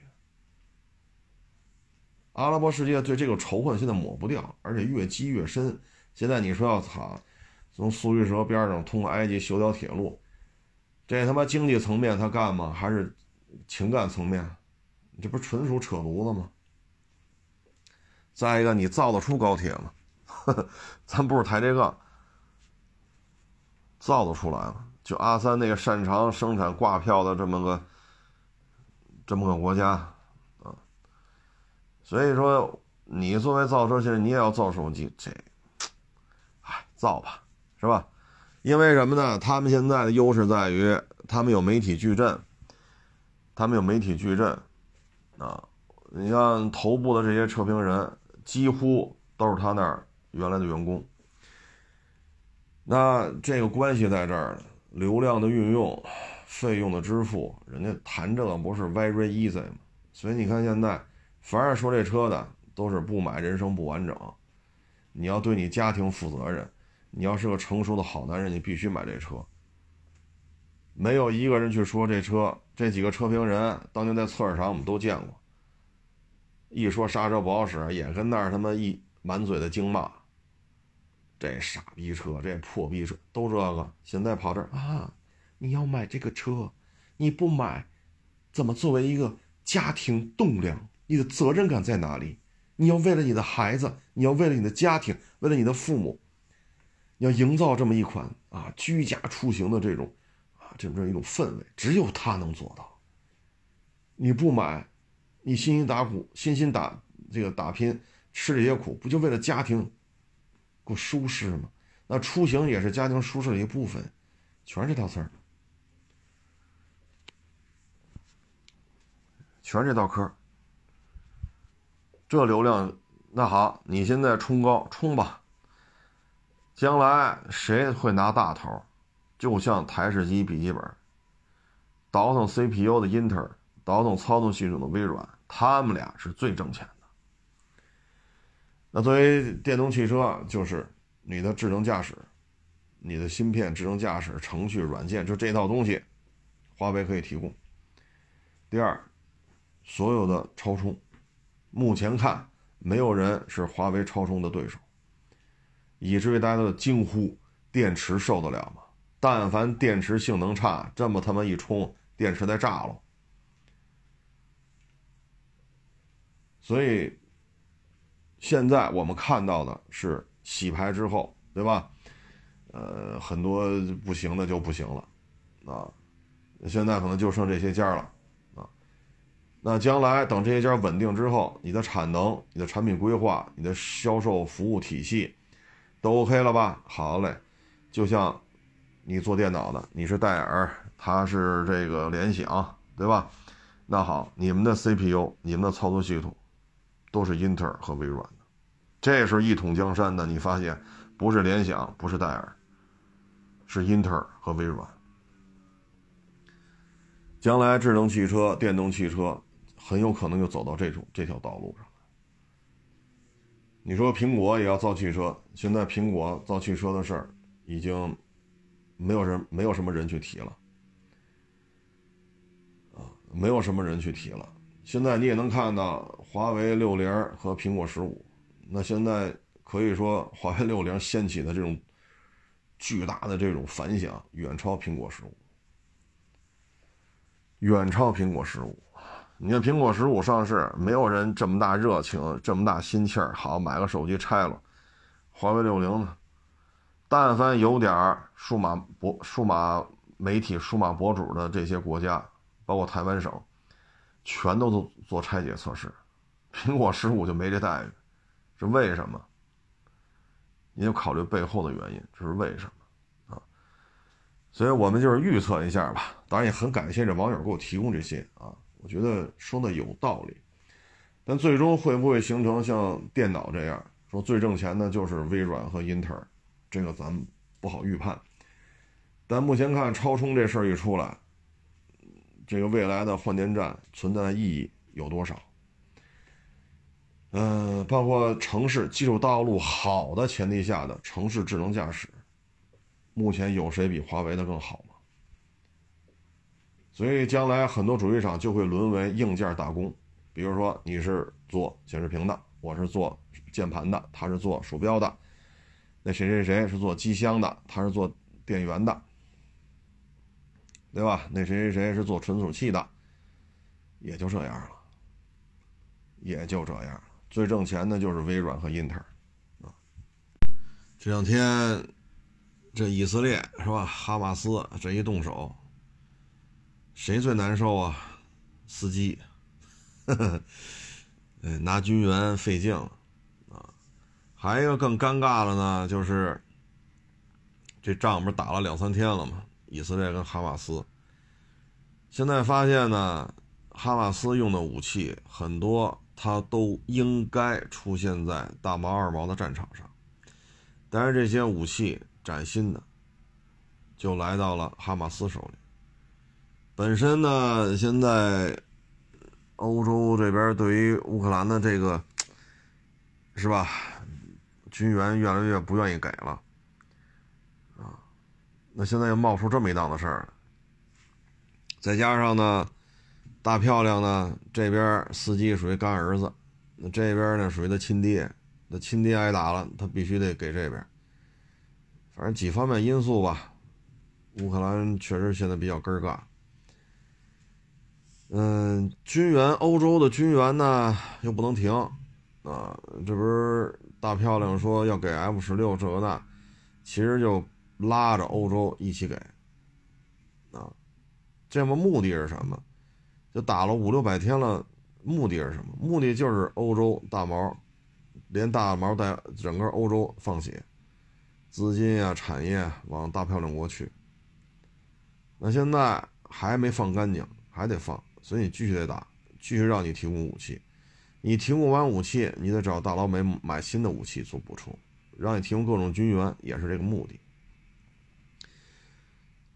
阿拉伯世界对这个仇恨现在抹不掉，而且越积越深。现在你说要查，从苏伊士河边上通过埃及修条铁路，这他妈经济层面他干吗？还是情感层面？这不纯属扯犊子吗？再一个，你造得出高铁吗？咱不是抬这个，造得出来了。就阿三那个擅长生产挂票的这么个这么个国家，所以说你作为造车现在，你也要造手机，这，哎，造吧，是吧？因为什么呢？他们现在的优势在于，他们有媒体矩阵，他们有媒体矩阵啊。你像头部的这些测评人。几乎都是他那儿原来的员工，那这个关系在这儿呢。流量的运用、费用的支付，人家谈这个不是 very easy 吗？所以你看现在，凡是说这车的，都是不买人生不完整。你要对你家庭负责任，你要是个成熟的好男人，你必须买这车。没有一个人去说这车，这几个车评人当年在测试场我们都见过。一说刹车不好使，也跟那儿他妈一满嘴的经骂。这傻逼车，这破逼车，都这个。现在跑这儿啊，你要买这个车，你不买，怎么作为一个家庭栋梁？你的责任感在哪里？你要为了你的孩子，你要为了你的家庭，为了你的父母，你要营造这么一款啊居家出行的这种啊这么一种氛围，只有他能做到。你不买。你辛辛打苦，辛辛打这个打拼，吃这些苦，不就为了家庭过舒适吗？那出行也是家庭舒适的一部分，全是套词儿，全是这道嗑。这流量，那好，你现在冲高冲吧，将来谁会拿大头？就像台式机笔记本，倒腾 CPU 的英特尔。倒腾操作系统的微软，他们俩是最挣钱的。那作为电动汽车，就是你的智能驾驶、你的芯片、智能驾驶程序、软件，就这套东西，华为可以提供。第二，所有的超充，目前看没有人是华为超充的对手，以至于大家都惊呼：电池受得了吗？但凡电池性能差，这么他妈一充，电池再炸了。所以，现在我们看到的是洗牌之后，对吧？呃，很多不行的就不行了，啊，现在可能就剩这些家了，那将来等这些家稳定之后，你的产能、你的产品规划、你的销售服务体系都 OK 了吧？好嘞，就像你做电脑的，你是戴尔，他是这个联想，对吧？那好，你们的 CPU、你们的操作系统都是英特尔和微软的，这是一统江山的。你发现不是联想，不是戴尔。是英特尔和微软。将来智能汽车、电动汽车很有可能就走到这种这条道路上。你说苹果也要造汽车，现在苹果造汽车的事儿已经没有人没有什么人去提了，啊，没有什么人去提了。现在你也能看到华为六零和苹果十五，那现在可以说华为六零掀起的这种。巨大的这种反响远超苹果十五，远超苹果十五。你看苹果十五上市，没有人这么大热情，这么大心气儿，好买个手机拆了。华为六零呢，但凡有点数码博、数码媒体、数码博主的这些国家，包括台湾省，全都都做拆解测试。苹果十五就没这待遇，是为什么？你就考虑背后的原因，这是为什么啊？所以我们就是预测一下吧。当然也很感谢这网友给我提供这些啊，我觉得说的有道理。但最终会不会形成像电脑这样说最挣钱的就是微软和英特尔？这个咱们不好预判。但目前看超充这事儿一出来，这个未来的换电站存在的意义有多少？嗯，包括城市基础道路好的前提下的城市智能驾驶，目前有谁比华为的更好吗？所以将来很多主机厂就会沦为硬件打工，比如说你是做显示屏的，我是做键盘的，他是做鼠标的，那谁谁谁是做机箱的，他是做电源的，对吧？那谁谁谁是做存储器的，也就这样了，也就这样。最挣钱的就是微软和英特尔，这两天这以色列是吧？哈马斯这一动手，谁最难受啊？司机，哎，拿军援费劲了啊！还有一个更尴尬的呢，就是这仗不是打了两三天了吗？以色列跟哈马斯，现在发现呢，哈马斯用的武器很多。它都应该出现在大毛二毛的战场上，但是这些武器崭新的，就来到了哈马斯手里。本身呢，现在欧洲这边对于乌克兰的这个，是吧，军援越来越不愿意给了，啊，那现在又冒出这么一档子事儿，再加上呢。大漂亮呢，这边司机属于干儿子，那这边呢属于他亲爹，那亲爹挨打了，他必须得给这边。反正几方面因素吧，乌克兰确实现在比较根儿尬。嗯，军援欧洲的军援呢又不能停，啊，这不是大漂亮说要给 F 十六这个那，其实就拉着欧洲一起给，啊，这么目的是什么？就打了五六百天了，目的是什么？目的就是欧洲大毛，连大毛带整个欧洲放血，资金啊、产业往大漂亮国去。那现在还没放干净，还得放，所以你继续得打，继续让你提供武器。你提供完武器，你得找大老美买新的武器做补充，让你提供各种军援，也是这个目的。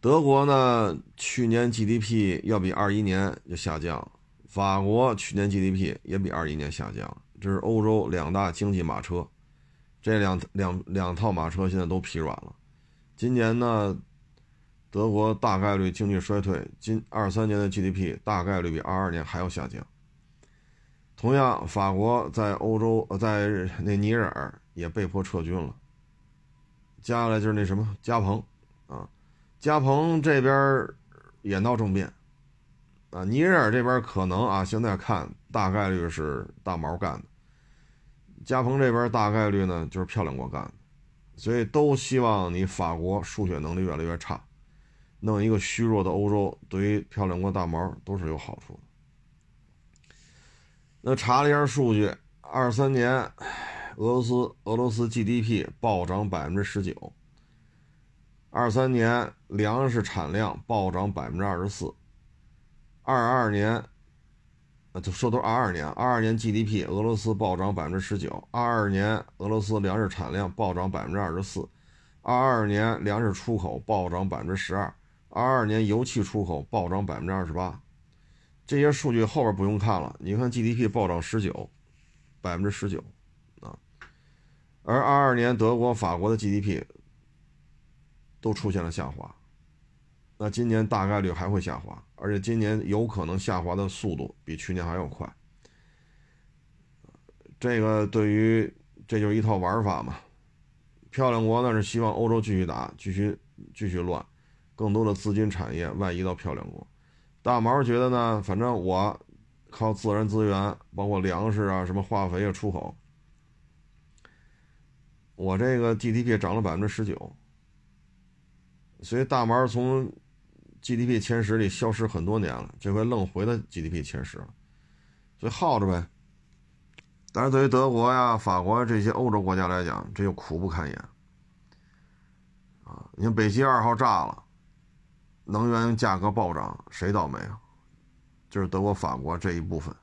德国呢，去年 GDP 要比二一年就下降法国去年 GDP 也比二一年下降这是欧洲两大经济马车，这两两两套马车现在都疲软了。今年呢，德国大概率经济衰退，今二三年的 GDP 大概率比二二年还要下降。同样，法国在欧洲，在那尼日尔也被迫撤军了。接下来就是那什么加蓬啊。加蓬这边也闹政变，啊，尼日尔这边可能啊，现在看大概率是大毛干的。加蓬这边大概率呢就是漂亮国干的，所以都希望你法国输血能力越来越差，弄一个虚弱的欧洲，对于漂亮国大毛都是有好处的。那查了一下数据，二三年俄罗斯俄罗斯 GDP 暴涨百分之十九，二三年粮食产量暴涨百分之二十四，二二年。就说都是二二年，二二年 GDP 俄罗斯暴涨百分之十九，二二年俄罗斯粮食产量暴涨百分之二十四，二二年粮食出口暴涨百分之十二，二二年油气出口暴涨百分之二十八，这些数据后边不用看了，你看 GDP 暴涨十九，百分之十九啊，而二二年德国、法国的 GDP 都出现了下滑。那今年大概率还会下滑，而且今年有可能下滑的速度比去年还要快。这个对于这就是一套玩法嘛。漂亮国呢是希望欧洲继续打，继续继续乱，更多的资金产业外移到漂亮国。大毛觉得呢，反正我靠自然资源，包括粮食啊、什么化肥啊出口，我这个 GDP 涨了百分之十九，所以大毛从。GDP 前十里消失很多年了，这回愣回到 GDP 前十了，所以耗着呗。但是对于德国呀、法国这些欧洲国家来讲，这就苦不堪言啊！你看北溪二号炸了，能源价格暴涨，谁倒霉啊？就是德国、法国这一部分。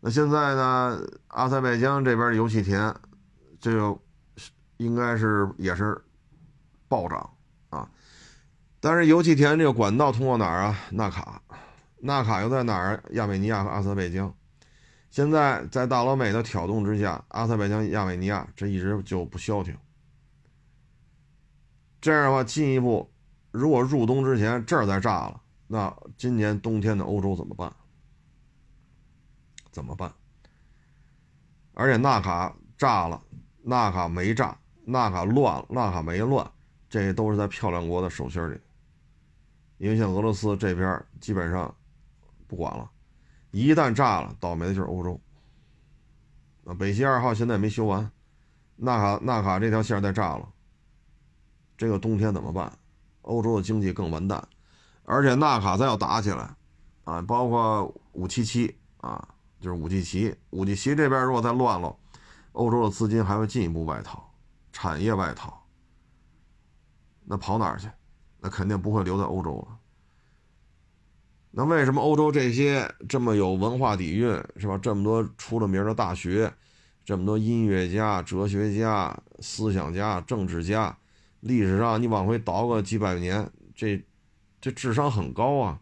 那现在呢，阿塞拜疆这边油气田，这个应该是也是暴涨啊。但是油气田这个管道通过哪儿啊？纳卡，纳卡又在哪儿？亚美尼亚和阿塞拜疆。现在在大老美的挑动之下，阿塞拜疆、亚美尼亚这一直就不消停。这样的话，进一步，如果入冬之前这儿再炸了，那今年冬天的欧洲怎么办？怎么办？而且纳卡炸了，纳卡没炸，纳卡乱了，纳卡没乱，这都是在漂亮国的手心里。因为像俄罗斯这边基本上不管了，一旦炸了，倒霉的就是欧洲。啊，北溪二号现在没修完，纳卡纳卡这条线再炸了，这个冬天怎么办？欧洲的经济更完蛋，而且纳卡再要打起来，啊，包括五七七啊，就是五七七，五七七这边如果再乱了，欧洲的资金还会进一步外逃，产业外逃，那跑哪儿去？那肯定不会留在欧洲了。那为什么欧洲这些这么有文化底蕴，是吧？这么多出了名的大学，这么多音乐家、哲学家、思想家、政治家，历史上你往回倒个几百年，这这智商很高啊。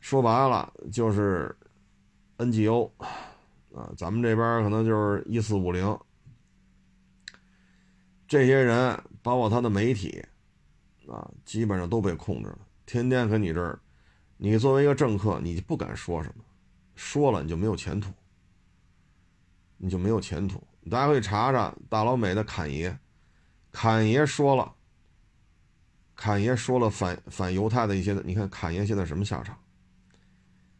说白了就是 NGO 啊，咱们这边可能就是一四五零，这些人包括他的媒体。啊，基本上都被控制了，天天跟你这儿，你作为一个政客，你不敢说什么，说了你就没有前途，你就没有前途。大家可以查查大老美的侃爷，侃爷说了，侃爷说了反反犹太的一些，你看侃爷现在什么下场？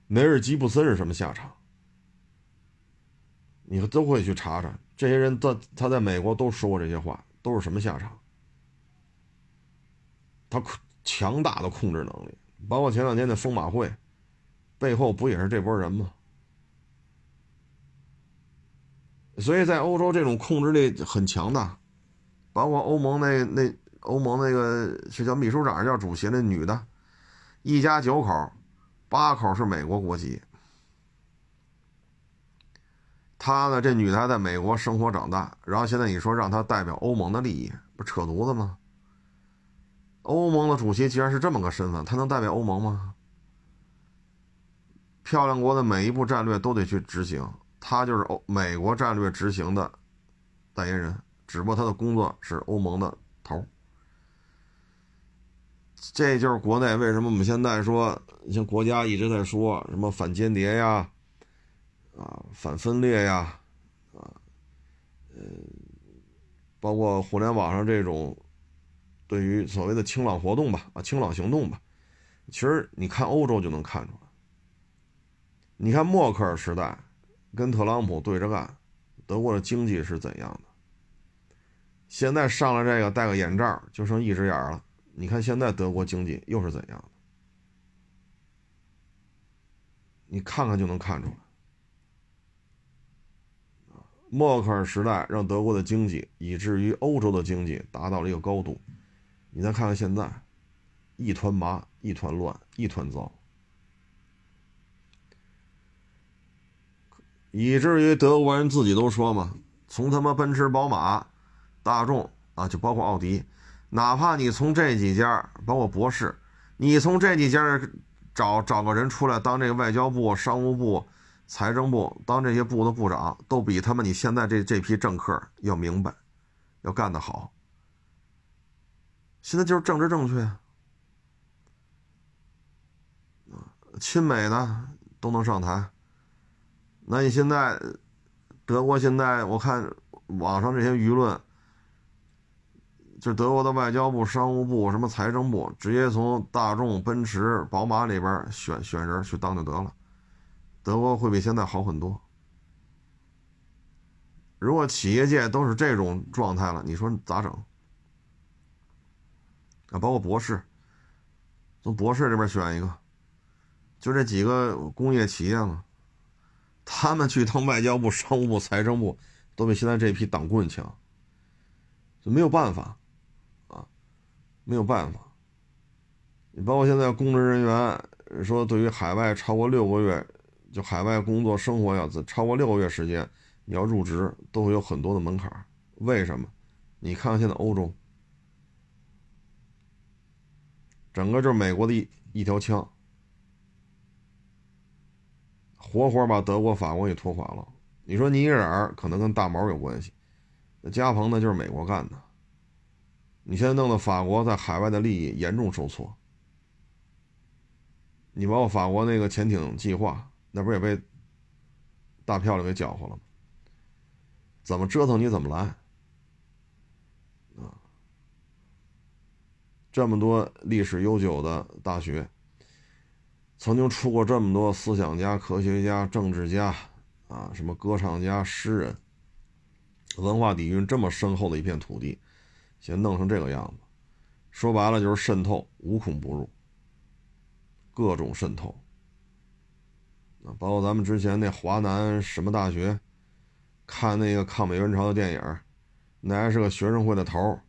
梅尔吉布森是什么下场？你都会去查查，这些人在他在美国都说过这些话，都是什么下场？他强大的控制能力，包括前两天的疯马会，背后不也是这波人吗？所以在欧洲这种控制力很强大，包括欧盟那那欧盟那个是叫秘书长叫主席那女的，一家九口，八口是美国国籍。她呢，这女的还在美国生活长大，然后现在你说让她代表欧盟的利益，不扯犊子吗？欧盟的主席既然是这么个身份，他能代表欧盟吗？漂亮国的每一步战略都得去执行，他就是欧美国战略执行的代言人，只不过他的工作是欧盟的头。这就是国内为什么我们现在说，像国家一直在说什么反间谍呀，啊，反分裂呀，啊，呃，包括互联网上这种。对于所谓的清朗活动吧，啊，清朗行动吧，其实你看欧洲就能看出来。你看默克尔时代跟特朗普对着干，德国的经济是怎样的。现在上了这个戴个眼罩就剩一只眼了，你看现在德国经济又是怎样的？你看看就能看出来。默克尔时代让德国的经济，以至于欧洲的经济达到了一个高度。你再看看现在，一团麻，一团乱，一团糟，以至于德国人自己都说嘛：“从他妈奔驰、宝马、大众啊，就包括奥迪，哪怕你从这几家，包括博士，你从这几家找找个人出来当这个外交部、商务部。”财政部当这些部的部长，都比他们你现在这这批政客要明白，要干得好。现在就是政治正确亲美的都能上台。那你现在德国现在我看网上这些舆论，就德国的外交部、商务部、什么财政部，直接从大众、奔驰、宝马里边选选人去当就得了。德国会比现在好很多。如果企业界都是这种状态了，你说咋整？啊，包括博士，从博士这边选一个，就这几个工业企业嘛，他们去当外交部、商务部、财政部，都比现在这批党棍强，就没有办法，没有办法。你包括现在公职人员说，对于海外超过六个月。就海外工作生活要超过六个月时间，你要入职都会有很多的门槛。为什么？你看看现在欧洲，整个就是美国的一一条枪，活活把德国、法国给拖垮了。你说尼日尔可能跟大毛有关系，那加蓬呢就是美国干的。你现在弄得法国在海外的利益严重受挫，你包括法国那个潜艇计划。那不也被大漂亮给搅和了吗？怎么折腾你怎么来啊！这么多历史悠久的大学，曾经出过这么多思想家、科学家、政治家啊，什么歌唱家、诗人，文化底蕴这么深厚的一片土地，先弄成这个样子，说白了就是渗透，无孔不入，各种渗透。啊，包括咱们之前那华南什么大学，看那个抗美援朝的电影，那还是个学生会的头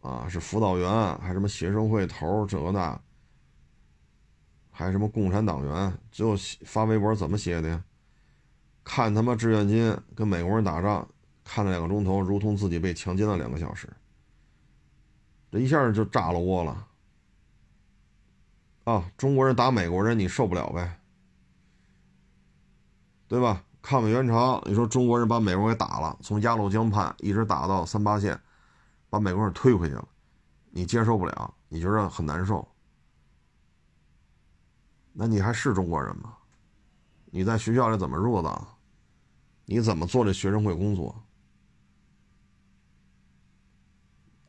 啊，是辅导员，还什么学生会头这个那，还什么共产党员，最后发微博怎么写的呀？看他妈志愿军跟美国人打仗，看了两个钟头，如同自己被强奸了两个小时，这一下就炸了窝了。啊，中国人打美国人，你受不了呗？对吧？抗美援朝，你说中国人把美国给打了，从鸭绿江畔一直打到三八线，把美国人推回去了，你接受不了，你觉得很难受，那你还是中国人吗？你在学校里怎么入的？你怎么做这学生会工作？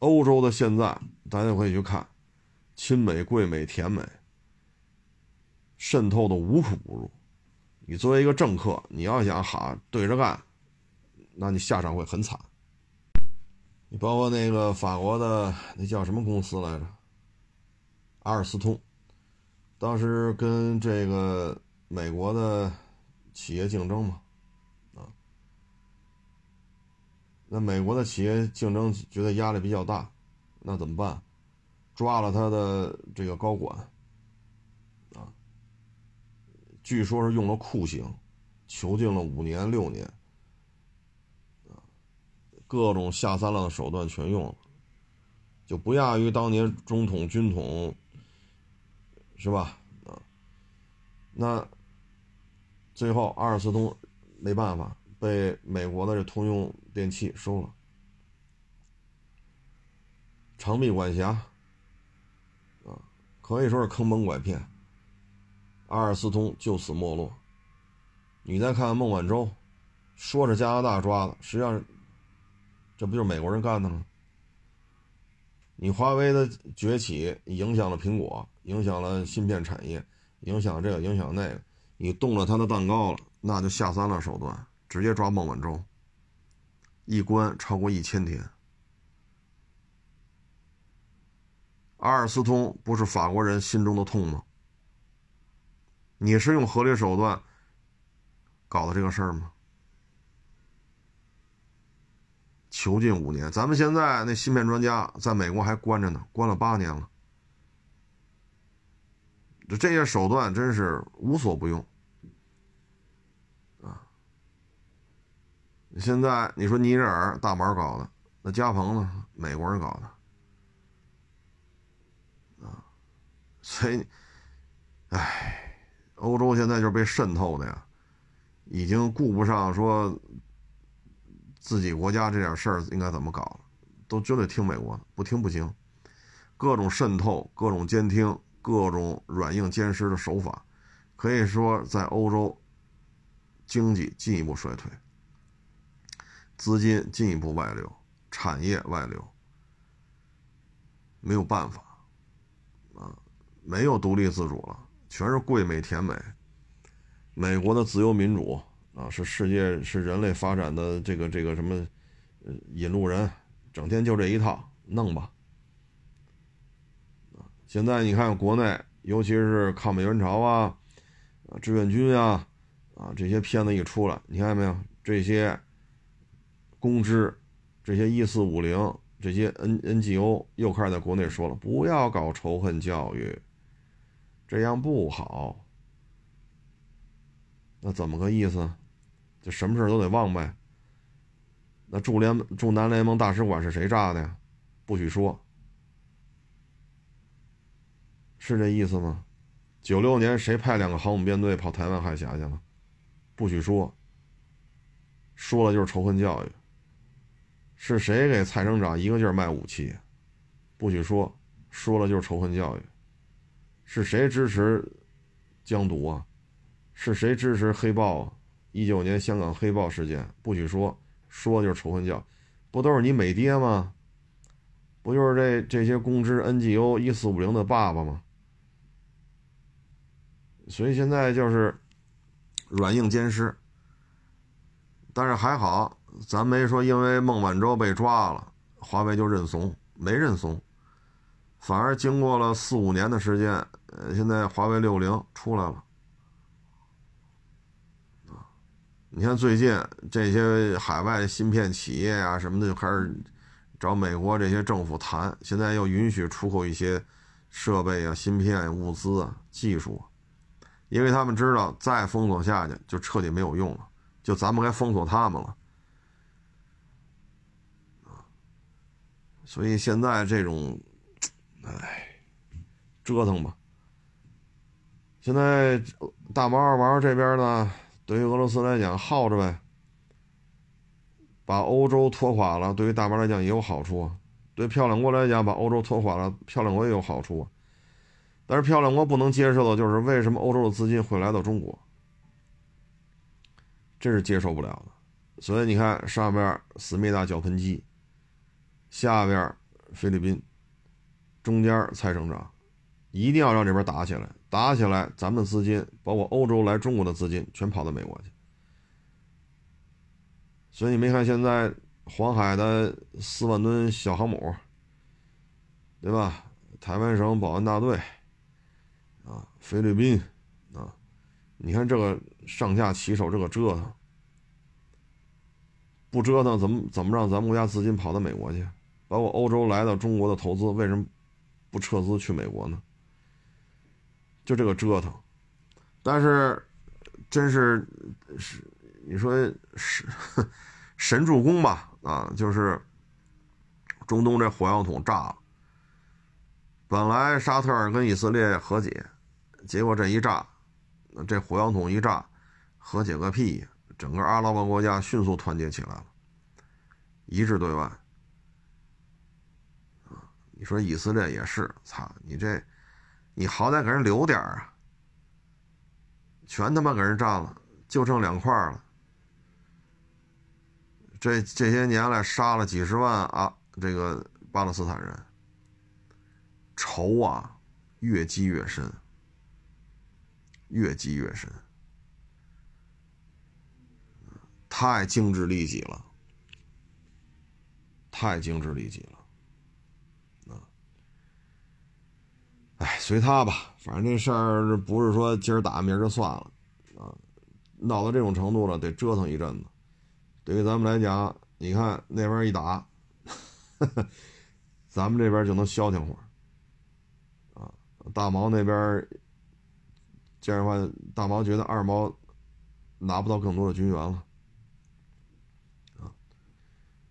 欧洲的现在，大家可以去看，亲美、贵美、甜美，渗透的无孔不入。你作为一个政客，你要想哈对着干，那你下场会很惨。你包括那个法国的那叫什么公司来着？阿尔斯通，当时跟这个美国的企业竞争嘛，啊，那美国的企业竞争觉得压力比较大，那怎么办？抓了他的这个高管。啊据说是用了酷刑，囚禁了五年六年，各种下三滥的手段全用了，就不亚于当年中统军统，是吧？啊，那最后阿尔斯通没办法，被美国的这通用电气收了，长臂管辖，啊，可以说是坑蒙拐骗。阿尔斯通就此没落。你再看看孟晚舟，说是加拿大抓的，实际上这不就是美国人干的吗？你华为的崛起影响了苹果，影响了芯片产业，影响这个，影响那个，你动了他的蛋糕了，那就下三滥手段，直接抓孟晚舟。一关超过一千天。阿尔斯通不是法国人心中的痛吗？你是用合理手段搞的这个事儿吗？囚禁五年，咱们现在那芯片专家在美国还关着呢，关了八年了。这这些手段真是无所不用现在你说尼日尔大毛搞的，那加蓬呢？美国人搞的。啊所以，唉，欧洲现在就是被渗透的呀，已经顾不上说自己国家这点事儿应该怎么搞了，都就得听美国的，不听不行。各种渗透、各种监听、各种软硬兼施的手法，可以说在欧洲经济进一步衰退，资金进一步外流，产业外流，没有办法。啊没有独立自主了，全是贵美甜美。美国的自由民主啊，是世界是人类发展的这个这个什么引路人，整天就这一套弄吧。现在你看国内，尤其是抗美援朝啊、啊志愿军啊、啊这些片子一出来，你看见没有？这些公知，这些一四五零，这些 N NGO 又开始在国内说了，不要搞仇恨教育。这样不好，那怎么个意思？就什么事都得忘呗。那驻联驻南联盟大使馆是谁炸的呀？不许说，是这意思吗？九六年谁派两个航母编队跑台湾海峡去了？不许说，说了就是仇恨教育。是谁给蔡省长一个劲儿卖武器？不许说，说了就是仇恨教育。是谁支持疆独啊？是谁支持黑豹啊？一九年香港黑豹事件不许说，说就是仇恨教，不都是你美爹吗？不就是这这些公知 NGO 一四五零的爸爸吗？所以现在就是软硬兼施，但是还好，咱没说因为孟晚舟被抓了，华为就认怂，没认怂，反而经过了四五年的时间。呃，现在华为六零出来了，啊，你看最近这些海外芯片企业啊什么的就开始找美国这些政府谈，现在又允许出口一些设备啊、芯片、物资啊、技术，因为他们知道再封锁下去就彻底没有用了，就咱们该封锁他们了，所以现在这种，哎，折腾吧。现在大毛二毛这边呢，对于俄罗斯来讲耗着呗，把欧洲拖垮了，对于大毛来讲也有好处啊；对漂亮国来讲，把欧洲拖垮了，漂亮国也有好处。但是漂亮国不能接受的就是为什么欧洲的资金会来到中国，这是接受不了的。所以你看，上边思密达脚喷机，下边菲律宾，中间蔡省长，一定要让这边打起来。打起来，咱们资金，包括欧洲来中国的资金，全跑到美国去。所以你没看现在黄海的四万吨小航母，对吧？台湾省保安大队，啊，菲律宾，啊，你看这个上下其手，这个折腾，不折腾怎么怎么让咱们国家资金跑到美国去？包括欧洲来到中国的投资，为什么不撤资去美国呢？就这个折腾，但是真是是你说是神助攻吧？啊，就是中东这火药桶炸了。本来沙特跟以色列和解，结果这一炸，这火药桶一炸，和解个屁！整个阿拉伯国家迅速团结起来了，一致对外。你说以色列也是，操你这！你好歹给人留点啊！全他妈给人占了，就剩两块了。这这些年来杀了几十万啊，这个巴勒斯坦人，仇啊越积越深，越积越深，太精致利己了太精致利己了，哎，随他吧，反正这事儿不是说今儿打明儿就算了，啊，闹到这种程度了，得折腾一阵子。对于咱们来讲，你看那边一打，咱们这边就能消停会儿，啊，大毛那边这样的话，大毛觉得二毛拿不到更多的军援了。啊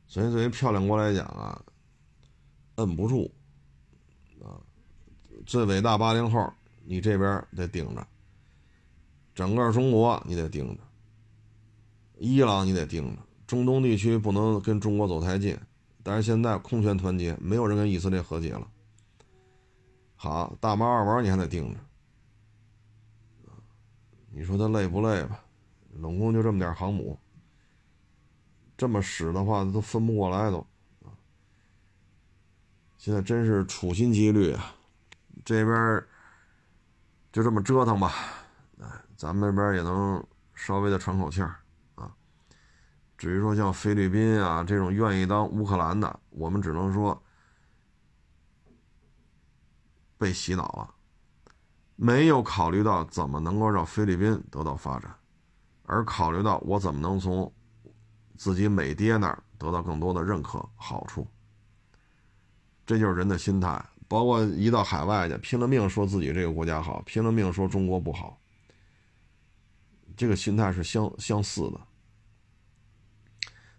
所以，对于漂亮国来讲啊，摁不住。最伟大八零后，你这边得盯着；整个中国你得盯着；伊朗你得盯着；中东地区不能跟中国走太近。但是现在空前团结，没有人跟以色列和解了。好，大毛二毛你还得盯着。你说他累不累吧？总共就这么点航母。这么使的话，都分不过来都，现在真是处心积虑啊，这边就这么折腾吧，哎，咱们这边也能稍微的喘口气儿啊。至于说像菲律宾啊这种愿意当乌克兰的，我们只能说被洗脑了，没有考虑到怎么能够让菲律宾得到发展，而考虑到我怎么能从。自己美爹那儿得到更多的认可好处，这就是人的心态。包括一到海外去，拼了命说自己这个国家好，拼了命说中国不好，这个心态是相相似的。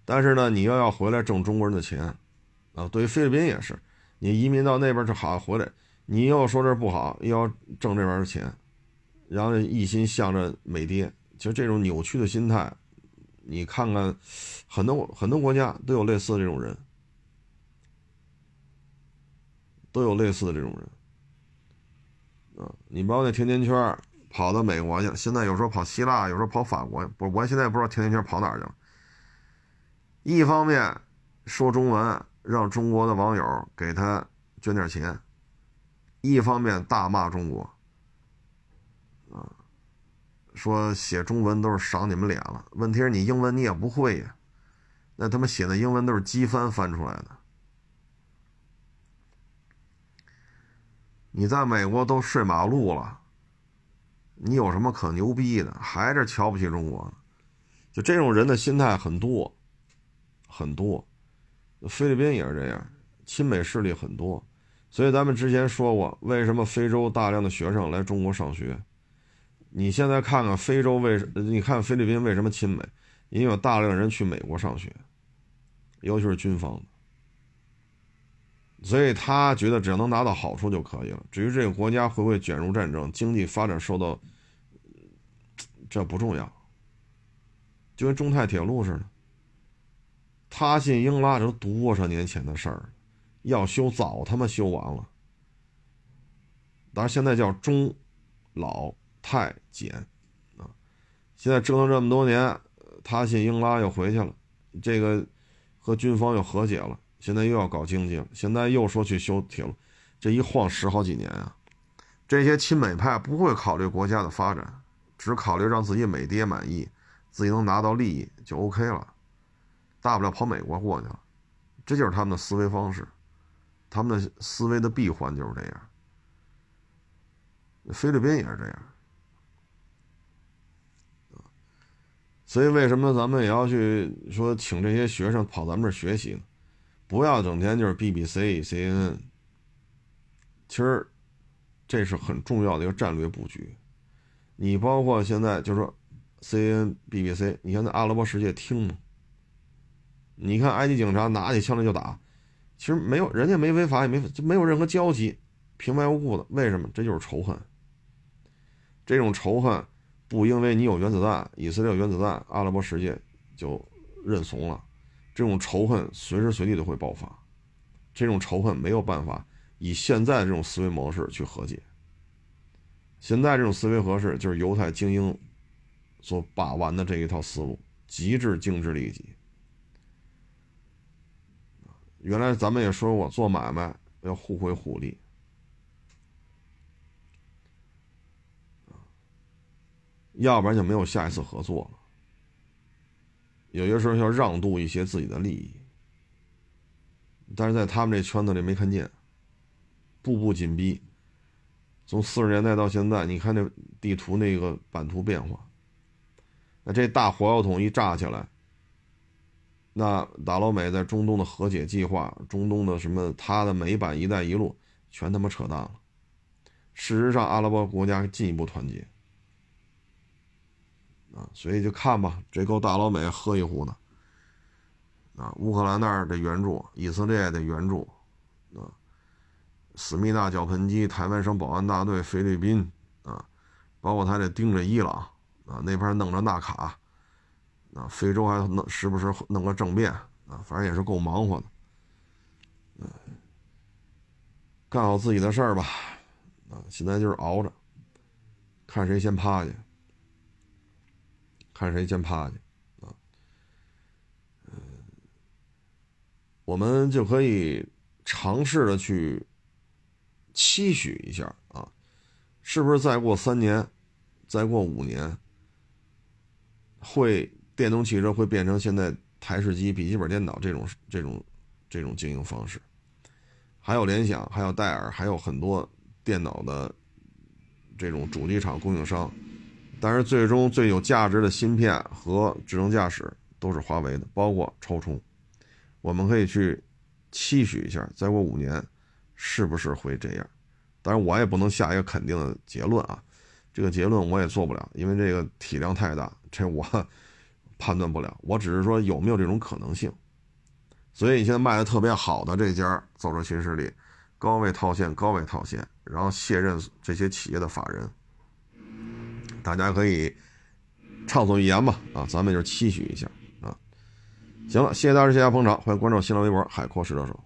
但是呢，你又要回来挣中国人的钱，啊，对于菲律宾也是，你移民到那边去好回来，你又说这不好，又要挣这边的钱，然后一心向着美爹，其实这种扭曲的心态。你看看，很多很多国家都有类似这种人，都有类似的这种人。啊，你包括那甜甜圈跑到美国去，现在有时候跑希腊，有时候跑法国，不，我现在不知道甜甜圈跑哪去了。一方面说中文，让中国的网友给他捐点钱；一方面大骂中国。啊。说写中文都是赏你们脸了，问题是你英文你也不会呀，那他妈写的英文都是机翻翻出来的。你在美国都睡马路了，你有什么可牛逼的？还是瞧不起中国？就这种人的心态很多，很多。菲律宾也是这样，亲美势力很多，所以咱们之前说过，为什么非洲大量的学生来中国上学？你现在看看非洲为什？你看菲律宾为什么亲美？因为有大量人去美国上学，尤其是军方的，所以他觉得只要能拿到好处就可以了。至于这个国家会不会卷入战争、经济发展受到，这不重要。就跟中泰铁路似的，他信英拉这都多少年前的事儿，要修早他妈修完了。当然现在叫中老。太简，啊！现在折腾这么多年，他信英拉又回去了，这个和军方又和解了，现在又要搞经济了，现在又说去修铁路，这一晃十好几年啊！这些亲美派不会考虑国家的发展，只考虑让自己美爹满意，自己能拿到利益就 OK 了，大不了跑美国过去了，这就是他们的思维方式，他们的思维的闭环就是这样。菲律宾也是这样。所以，为什么咱们也要去说请这些学生跑咱们这学习呢？不要整天就是 BBC、CNN。其实，这是很重要的一个战略布局。你包括现在就说 C N B B C，你看在阿拉伯世界听吗？你看埃及警察拿起枪来就打，其实没有人家没违法，也没就没有任何交集，平白无故的，为什么？这就是仇恨。这种仇恨。不因为你有原子弹，以色列有原子弹，阿拉伯世界就认怂了。这种仇恨随时随地都会爆发，这种仇恨没有办法以现在这种思维模式去和解。现在这种思维模式就是犹太精英所把玩的这一套思路，极致精致利己。原来咱们也说过，做买卖要互惠互利。要不然就没有下一次合作了。有些时候要让渡一些自己的利益，但是在他们这圈子里没看见，步步紧逼。从四十年代到现在，你看那地图那个版图变化，那这大火药桶一炸起来，那打老美在中东的和解计划、中东的什么他的美版“一带一路”全他妈扯淡了。事实上，阿拉伯国家进一步团结啊，所以就看吧，这够大老美喝一壶的啊。乌克兰那儿的援助，以色列的援助啊。思密达脚喷机、台湾省保安大队、菲律宾啊，包括他这盯着伊朗啊，那边弄着纳卡啊，非洲还弄时不时弄个政变啊，反正也是够忙活的。嗯，干好自己的事儿吧，啊，现在就是熬着，看谁先趴下，看谁先趴下啊。嗯，我们就可以尝试的去。期许一下啊，是不是再过三年，再过五年，会电动汽车会变成现在台式机、笔记本电脑这种这种这种经营方式？还有联想，还有戴尔，还有很多电脑的这种主机厂供应商，但是最终最有价值的芯片和智能驾驶都是华为的，包括超充。我们可以去期许一下，再过五年。是不是会这样？当然，我也不能下一个肯定的结论啊。这个结论我也做不了，因为这个体量太大，这我 判断不了。我只是说有没有这种可能性。所以你现在卖的特别好的这家造车新势力，高位套现，高位套现，然后卸任这些企业的法人，大家可以畅所欲言吧。啊，咱们就期许一下啊。行了，谢谢大家，谢谢大家捧场，欢迎关注新浪微博海阔试车手。